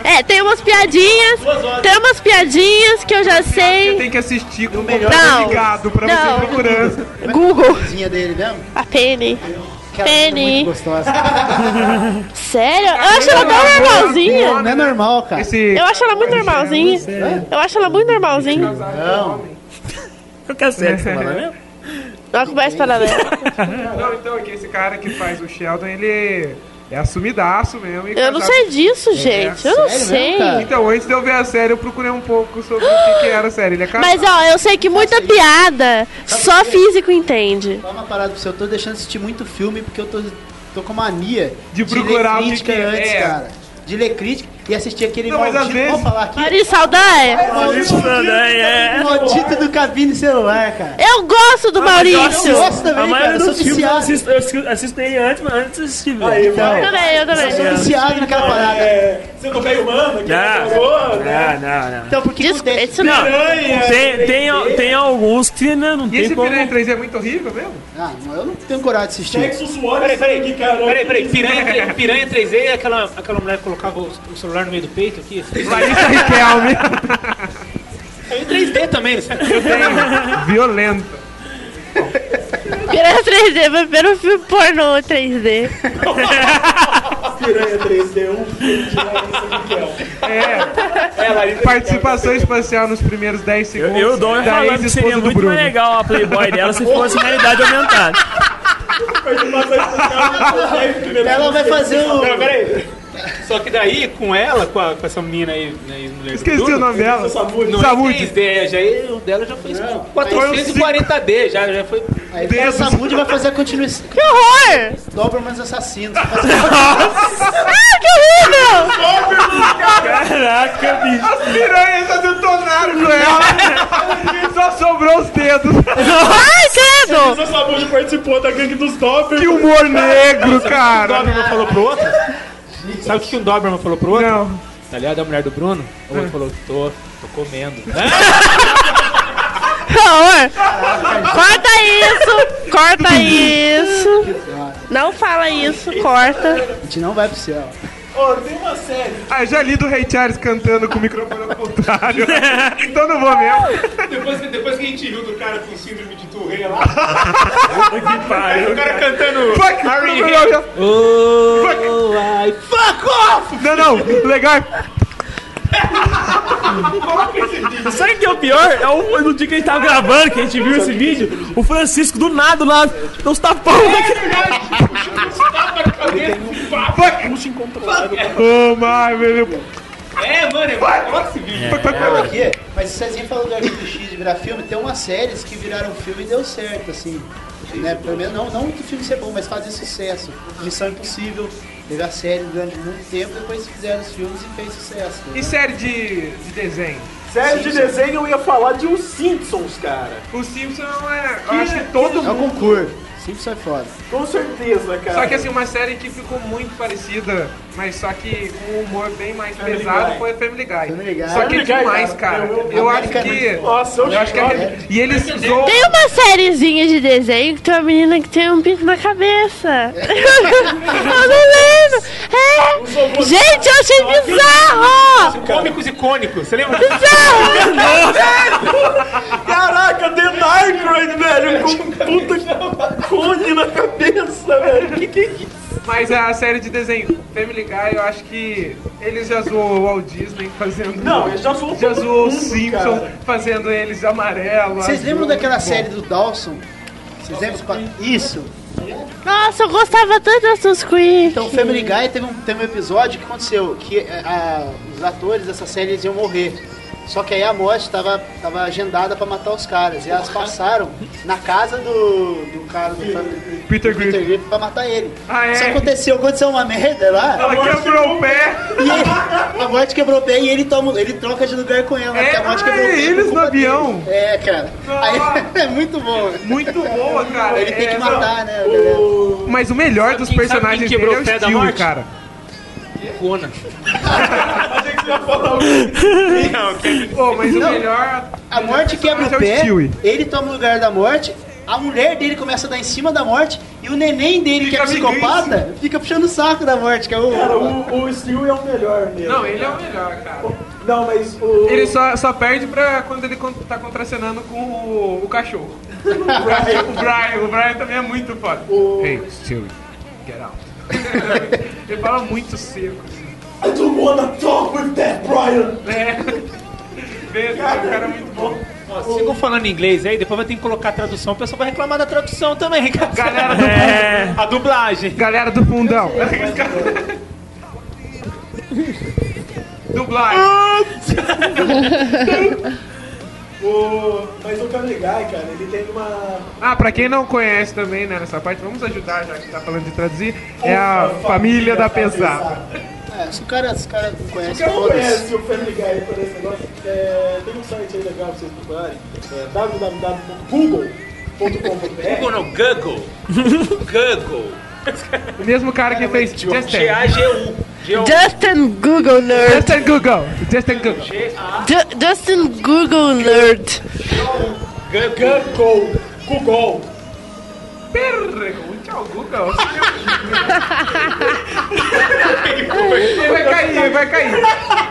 [SPEAKER 8] É, tem umas piadinhas, tem umas piadinhas que eu já
[SPEAKER 9] Você
[SPEAKER 8] sei.
[SPEAKER 9] tem que assistir com o
[SPEAKER 4] melhor
[SPEAKER 8] Não.
[SPEAKER 9] ligado pra
[SPEAKER 8] Não.
[SPEAKER 9] você procurando.
[SPEAKER 8] Google,
[SPEAKER 4] Coisinha dele mesmo?
[SPEAKER 8] a Penny. Penny.
[SPEAKER 4] muito gostosa.
[SPEAKER 8] Sério? Eu acho ela tão normalzinha.
[SPEAKER 4] Não é normal, cara.
[SPEAKER 9] Esse.
[SPEAKER 8] Eu acho ela muito normalzinha. Eu acho ela muito normalzinha.
[SPEAKER 4] Não.
[SPEAKER 5] Eu quero ser você fala mesmo?
[SPEAKER 8] Uma conversa paralela.
[SPEAKER 9] Não, então, é que esse cara que faz o Sheldon, ele é assumidaço mesmo. e
[SPEAKER 8] Eu não sei disso, gente. Eu não sei.
[SPEAKER 4] mesmo?
[SPEAKER 9] Então, antes de eu ver a série, eu procurei um pouco sobre o que, que era a série. Ele é casado.
[SPEAKER 8] Mas ó, eu sei que muita piada só físico entende.
[SPEAKER 4] Fala uma parada pra você, eu tô deixando de assistir muito filme porque eu tô, tô com mania
[SPEAKER 9] De procurar o
[SPEAKER 4] ler crítica
[SPEAKER 9] que é.
[SPEAKER 4] antes,
[SPEAKER 9] É.
[SPEAKER 4] cara. De ler crítica e assistir aquele
[SPEAKER 9] Não,
[SPEAKER 4] maldito.
[SPEAKER 9] vezes-
[SPEAKER 4] Vamos falar aqui?
[SPEAKER 8] Mari Saldanha,
[SPEAKER 4] Maldito do cabine celular, cara.
[SPEAKER 8] eu gosto do
[SPEAKER 4] Eu
[SPEAKER 8] Maurício.
[SPEAKER 4] gosto também, cara. Eu sou
[SPEAKER 5] filmes eu
[SPEAKER 4] viciado.
[SPEAKER 5] assisto, eu assisto- antes, mas antes de assistir, velho.
[SPEAKER 3] Aí,
[SPEAKER 8] Eu
[SPEAKER 3] vai.
[SPEAKER 8] também, eu também.
[SPEAKER 4] Eu sou viciado naquela parada.
[SPEAKER 3] É, você não veio humano, que
[SPEAKER 5] Não,
[SPEAKER 3] falou, né?
[SPEAKER 5] não, não, não.
[SPEAKER 4] Então, por que
[SPEAKER 8] Desculpa,
[SPEAKER 4] acontece?
[SPEAKER 8] isso não.
[SPEAKER 5] Tem, tem, tem alguns que né, não
[SPEAKER 9] E
[SPEAKER 5] tem
[SPEAKER 9] esse
[SPEAKER 5] como...
[SPEAKER 9] Piranha 3 é muito horrível mesmo?
[SPEAKER 4] Ah, não, eu não tenho coragem de assistir.
[SPEAKER 7] Peraí, peraí, peraí, peraí. Piranha, piranha 3D é aquela, aquela mulher que colocava o, o celular no meio do peito aqui?
[SPEAKER 9] Larissa Riquelme.
[SPEAKER 7] É em 3D também, sabe?
[SPEAKER 9] Violento.
[SPEAKER 8] Piranha 3D, meu primeiro filme pornô 3D.
[SPEAKER 3] Piranha 3D, um filme de Larissa Miquel.
[SPEAKER 9] É. Participação espacial nos primeiros 10
[SPEAKER 5] Eu,
[SPEAKER 9] segundos.
[SPEAKER 5] eu dou
[SPEAKER 9] da
[SPEAKER 5] falando que seria muito
[SPEAKER 9] Bruno.
[SPEAKER 5] mais legal a Playboy dela se fosse realidade aumentada.
[SPEAKER 3] Participação especial,
[SPEAKER 4] Ela vai fazer o.
[SPEAKER 7] Não, peraí. Só que daí, com ela, com, a- com essa menina aí, né,
[SPEAKER 9] Esqueci
[SPEAKER 7] Bruno,
[SPEAKER 9] o nome dela. Saúde.
[SPEAKER 7] é 3D, já, o dela já foi
[SPEAKER 4] Não,
[SPEAKER 7] 440D, já, já foi...
[SPEAKER 4] Aí o Samudio vai fazer a continuação.
[SPEAKER 8] Que horror!
[SPEAKER 4] Dobermans assassinos.
[SPEAKER 8] Ah, que horrível!
[SPEAKER 5] Caraca, bicho.
[SPEAKER 9] As piranhas já detonaram com ela. Só sobrou os dedos.
[SPEAKER 8] Ai, credo!
[SPEAKER 3] O Samudio participou da gangue dos Doppers.
[SPEAKER 9] Que humor negro,
[SPEAKER 7] O
[SPEAKER 9] cara.
[SPEAKER 7] Doberman falou pro outro? Sabe o que um Doberman falou pro outro?
[SPEAKER 9] Não.
[SPEAKER 7] Tá ligado? A mulher do Bruno? O outro falou, tô, tô comendo.
[SPEAKER 8] Horror! Corta isso! Corta isso! Não fala isso, corta.
[SPEAKER 4] A gente não vai pro céu.
[SPEAKER 3] Ô, tem uma série.
[SPEAKER 9] Ah, já li do Ray Charles cantando com o microfone ao contrário. então não vou mesmo.
[SPEAKER 7] depois, que- depois que a gente viu do cara com síndrome de Tourette lá, o cara cantando
[SPEAKER 9] Fuck!
[SPEAKER 7] Harry. Oh, I fuck off!
[SPEAKER 9] Não, não, legal.
[SPEAKER 5] Sabe o que é o pior? É o, no dia que a gente tava gravando, que a gente viu esse vídeo, o Francisco do nada lá, deu uns tapão
[SPEAKER 9] Oh, my, velho.
[SPEAKER 7] É, mano, é foda esse vídeo.
[SPEAKER 4] Mas o Cezinha falou do Arquivo X de virar filme, tem umas séries que viraram filme e deu certo, assim. Né? Pelo menos não, não que o filme seja bom, mas fazer sucesso. Missão Impossível, teve a série durante muito tempo, depois fizeram os filmes e fez sucesso.
[SPEAKER 9] E série de, de desenho?
[SPEAKER 3] Série de desenho eu ia falar de Os Simpsons, cara.
[SPEAKER 9] O Simpson é. Eu acho que todo
[SPEAKER 4] É o
[SPEAKER 9] mundo.
[SPEAKER 4] concurso. Simples é foda.
[SPEAKER 3] Com certeza, cara.
[SPEAKER 9] Só que assim, uma série que ficou muito parecida, mas só que com um humor bem mais
[SPEAKER 3] Family
[SPEAKER 9] pesado
[SPEAKER 3] Guy.
[SPEAKER 9] foi Family Guy.
[SPEAKER 4] Family Guy.
[SPEAKER 9] Só que é
[SPEAKER 3] Family Guy,
[SPEAKER 9] demais,
[SPEAKER 3] cara. Eu-
[SPEAKER 9] Eu, acho que.
[SPEAKER 3] Nossa, eu
[SPEAKER 9] Eu acho que é. E eles zoam.
[SPEAKER 8] Tem uma sériezinha de desenho que tem uma menina que tem um pinto na cabeça. eu não lembro. É. Gente, eu achei bizarro!
[SPEAKER 7] Cômicos icônicos, você lembra?
[SPEAKER 3] Caraca, The Nycroid, velho, com puta cone na cabeça, velho. Que que é isso?
[SPEAKER 9] Mas a série de desenho Family Guy, eu acho que eles já zoam o Walt Disney fazendo.
[SPEAKER 3] Não, eles já zoam
[SPEAKER 9] Já zoou os Simpsons
[SPEAKER 3] cara.
[SPEAKER 9] fazendo eles de amarelo.
[SPEAKER 4] Vocês
[SPEAKER 9] azul,
[SPEAKER 4] lembram daquela série do Dawson? Vocês lembram? Isso.
[SPEAKER 8] Nossa, eu gostava tanto dessas Creek.
[SPEAKER 4] Então, Family Guy teve um, teve um episódio que aconteceu que a- os atores dessa série iam morrer. Só que aí a morte tava, tava agendada pra matar os caras. E elas passaram na casa do, do cara do
[SPEAKER 9] Peter
[SPEAKER 4] do
[SPEAKER 9] Griffin.
[SPEAKER 4] Griffin pra matar ele.
[SPEAKER 9] Ah, é?
[SPEAKER 4] Isso aconteceu, aconteceu uma merda lá.
[SPEAKER 9] Ela quebrou o pé.
[SPEAKER 4] E ele- a morte quebrou o pé e ele, toma, ele troca de lugar com ela.
[SPEAKER 9] É,
[SPEAKER 4] a morte
[SPEAKER 9] ah,
[SPEAKER 4] quebrou o
[SPEAKER 9] é
[SPEAKER 4] pé.
[SPEAKER 9] eles no avião.
[SPEAKER 4] dele. É, cara. Aí, é muito bom.
[SPEAKER 9] Muito boa, cara.
[SPEAKER 4] Ele tem
[SPEAKER 9] É,
[SPEAKER 4] que matar, né? galera.
[SPEAKER 9] Mas o melhor dos
[SPEAKER 7] sabe
[SPEAKER 9] personagens
[SPEAKER 7] quem quebrou
[SPEAKER 9] dele
[SPEAKER 7] o
[SPEAKER 9] é
[SPEAKER 7] pé
[SPEAKER 9] o
[SPEAKER 7] da
[SPEAKER 9] Stewie,
[SPEAKER 7] morte?
[SPEAKER 9] cara.
[SPEAKER 7] Conan.
[SPEAKER 9] Pô, mas o
[SPEAKER 4] Não.
[SPEAKER 9] melhor.
[SPEAKER 4] A morte quebra
[SPEAKER 9] é
[SPEAKER 4] o
[SPEAKER 9] o
[SPEAKER 4] pé,
[SPEAKER 9] Stewie.
[SPEAKER 4] ele toma o lugar da morte, a mulher dele começa a dar em cima da morte e o neném dele, que é
[SPEAKER 9] Fica
[SPEAKER 4] psicopata, fica puxando o saco da morte, que é o.
[SPEAKER 3] Cara, o, o Steel é o melhor mesmo.
[SPEAKER 9] Não, ele é o melhor, cara.
[SPEAKER 3] Não, mas o.
[SPEAKER 9] Ele só, só perde pra quando ele con- tá contracenando com o, o cachorro. O, cachorro. o Brian, o Brian também é muito foda. Hey, Stewie, get out. ele fala muito seco. assim.
[SPEAKER 3] I don't wanna talk with that, Brian!
[SPEAKER 9] É. Vê, esse cara é muito bom.
[SPEAKER 7] Ó, se ficam falando inglês aí, depois vai ter que colocar a tradução. O pessoal vai reclamar da tradução também, cara.
[SPEAKER 9] Galera do
[SPEAKER 7] É, a dublagem.
[SPEAKER 9] Galera do fundão. Dublagem.
[SPEAKER 3] O... Mas o Guy, cara, ele tem uma.
[SPEAKER 9] Ah, pra quem não conhece também, né, nessa parte, vamos ajudar, já que tá falando de traduzir, é a Família da Pesada.
[SPEAKER 4] É, se o cara, se o cara não
[SPEAKER 3] Se
[SPEAKER 4] conhece
[SPEAKER 3] você não
[SPEAKER 4] todos.
[SPEAKER 3] conhece o Family Guy por esse negócio, é, tem um site aí legal pra vocês procurarem. É www.google.com.br
[SPEAKER 7] Google não, Google. Google.
[SPEAKER 9] O mesmo cara que fez Just
[SPEAKER 7] G-A-G-U. G-U.
[SPEAKER 8] Justin Google Nerd.
[SPEAKER 9] Justin Google. Justin Google.
[SPEAKER 8] Ju- Justin Google Nerd.
[SPEAKER 3] Google. Google.
[SPEAKER 9] Pergunte ao Google. Ele vai cair, ele vai cair.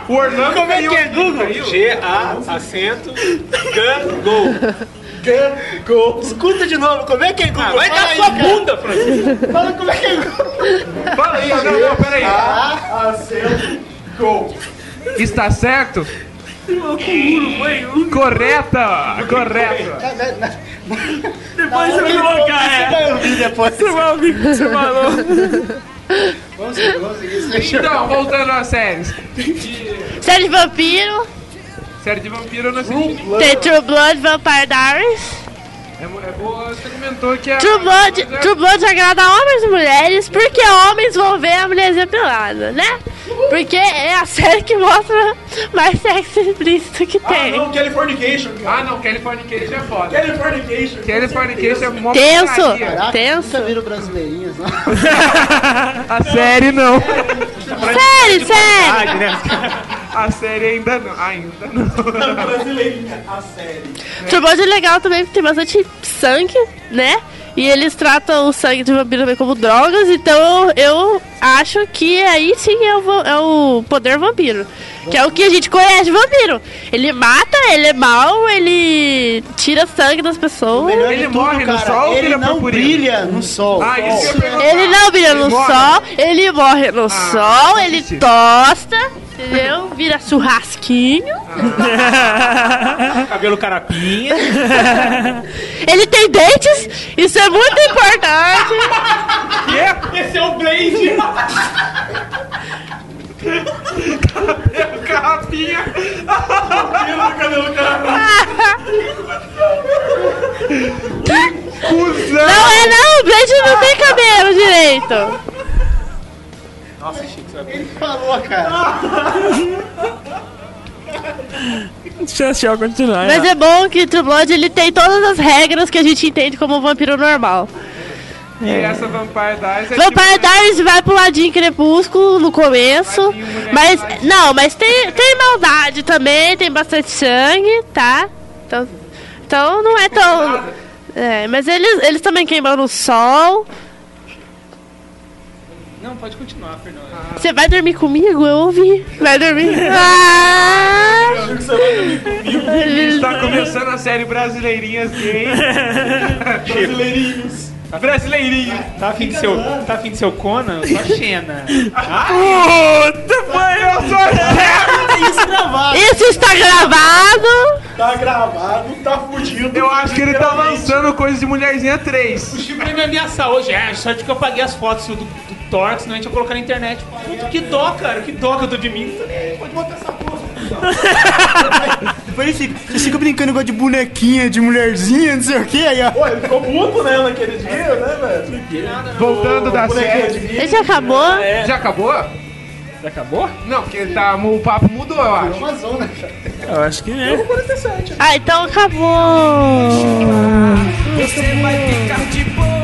[SPEAKER 9] O Orlando
[SPEAKER 7] Como é que é Google? G-A, acento, Google.
[SPEAKER 4] Google. Escuta de novo, como é que é Google?
[SPEAKER 7] Ah, vai
[SPEAKER 4] Fala
[SPEAKER 7] dar
[SPEAKER 4] aí,
[SPEAKER 7] sua
[SPEAKER 4] cara.
[SPEAKER 7] bunda, Francisco.
[SPEAKER 4] Fala como é que é Google.
[SPEAKER 9] Fala aí, não, não, peraí.
[SPEAKER 3] A, acento, go.
[SPEAKER 9] Está certo? Correta, correta.
[SPEAKER 5] Depois você vai colocar,
[SPEAKER 4] Você vai ouvir depois.
[SPEAKER 5] Você vai ouvir o que você falou.
[SPEAKER 4] Vamos seguir, vamos seguir.
[SPEAKER 9] Então, voltando às séries.
[SPEAKER 8] Série de vampiro,
[SPEAKER 9] Série de vampiro eu não assisti.
[SPEAKER 8] tem True Blood, Vampire Diaries.
[SPEAKER 9] É, é boa, você comentou que a.
[SPEAKER 8] True Blood, True Blood agrada homens e mulheres, porque homens vão ver a mulherzinha pelada, né? Porque é a série que mostra mais sexo explícito que
[SPEAKER 1] Ah,
[SPEAKER 8] tem.
[SPEAKER 1] não, Californication.
[SPEAKER 9] Ah, não, Californication é foda.
[SPEAKER 1] Californication.
[SPEAKER 9] Californication é mó
[SPEAKER 8] Tenso.
[SPEAKER 4] Caraca,
[SPEAKER 8] tenso.
[SPEAKER 4] nunca viram brasileirinhos, não?
[SPEAKER 9] A série não.
[SPEAKER 8] Série, série.
[SPEAKER 1] né?
[SPEAKER 9] A série ainda não. Ainda não.
[SPEAKER 1] Brasileirinha, a série.
[SPEAKER 8] True Blood é legal também porque tem bastante sangue, né? E eles tratam o sangue de vampiro também como drogas, então eu acho que aí sim é o, é o poder vampiro. Que é o que a gente conhece de vampiro. Ele mata, ele é mau, ele tira sangue das pessoas.
[SPEAKER 4] Melhor
[SPEAKER 9] Ele
[SPEAKER 4] de tudo,
[SPEAKER 9] morre no sol
[SPEAKER 4] ele
[SPEAKER 9] vira
[SPEAKER 4] não
[SPEAKER 9] purpurina?
[SPEAKER 4] brilha no sol.
[SPEAKER 9] Ah.
[SPEAKER 8] Ele não brilha no
[SPEAKER 9] Ele morre?
[SPEAKER 8] sol, ele morre no sol, ele tosta, entendeu? Vira churrasquinho.
[SPEAKER 7] Cabelo carapinha.
[SPEAKER 8] Ele tem dentes, isso é muito importante.
[SPEAKER 1] Esse é o Blade.
[SPEAKER 9] Carrapinha.
[SPEAKER 1] Cabelo carapinha.
[SPEAKER 9] Cusão.
[SPEAKER 8] Não é não, o Blade não tem cabelo direito.
[SPEAKER 4] Ele falou, cara.
[SPEAKER 5] Eu assistir continuar.
[SPEAKER 8] Mas é bom que True Blood ele tem todas as regras que a gente entende como um vampiro normal.
[SPEAKER 9] E essa Vampire Diaries é
[SPEAKER 8] Vampire
[SPEAKER 9] tipo,
[SPEAKER 8] Diaries vai pro ladinho crepúsculo no começo. Mas,
[SPEAKER 9] ladinho.
[SPEAKER 8] não, mas tem, tem maldade também, tem bastante sangue, tá? Então, então não é tão. É, mas eles, eles também queimam no sol.
[SPEAKER 7] Não, pode continuar, Fernando.
[SPEAKER 8] Você vai dormir comigo? Eu ouvi. Vai dormir. Ah!
[SPEAKER 9] Está começando a série Brasileirinhas Gay.
[SPEAKER 1] Brasileirinhos.
[SPEAKER 9] Brasileirinho.
[SPEAKER 7] Tá afim de ser o, tá afim de ser o Conan? Eu sou a Xena.
[SPEAKER 9] Puta, pai, eu sou a
[SPEAKER 1] Isso gravado.
[SPEAKER 8] Isso está gravado.
[SPEAKER 1] Tá gravado, tá fudido.
[SPEAKER 9] Eu acho que ele tá lançando coisa de mulherzinha 3.
[SPEAKER 7] O Chico veio me ameaçar hoje. É, sorte que eu paguei as fotos do, do Thor, senão a gente ia colocar na internet. Puta, que dó, cara. Que dó que eu tô de mim. Pode botar essa.
[SPEAKER 4] Depois ele fica, você fica brincando igual de bonequinha, de mulherzinha, não sei o que, aí ó.
[SPEAKER 1] Pô, ele ficou puto, né, naquele dia, né, velho?
[SPEAKER 9] Voltando da
[SPEAKER 1] Bonequinha
[SPEAKER 9] série.
[SPEAKER 1] de
[SPEAKER 8] já acabou?
[SPEAKER 9] Já acabou?
[SPEAKER 7] Já acabou?
[SPEAKER 9] Não, porque ele tá, o papo mudou, eu acho.
[SPEAKER 4] Uma zona, cara.
[SPEAKER 5] Eu acho que é.
[SPEAKER 8] Ah, então acabou.
[SPEAKER 12] Você vai ficar de boa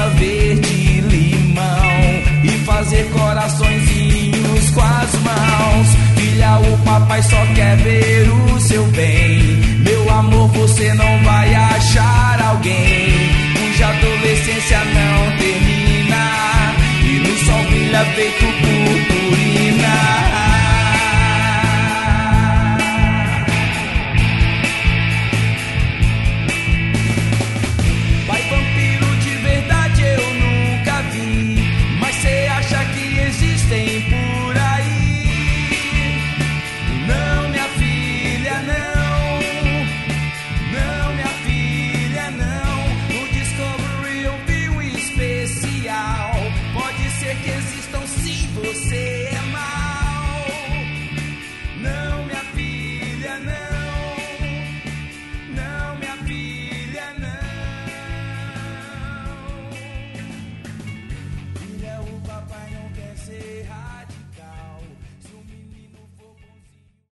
[SPEAKER 12] verde e limão e fazer coraçõezinhos com as mãos. Filha, o papai só quer ver o seu bem. Meu amor, você não vai achar alguém cuja adolescência não termina e no sol brilha feito purpurina.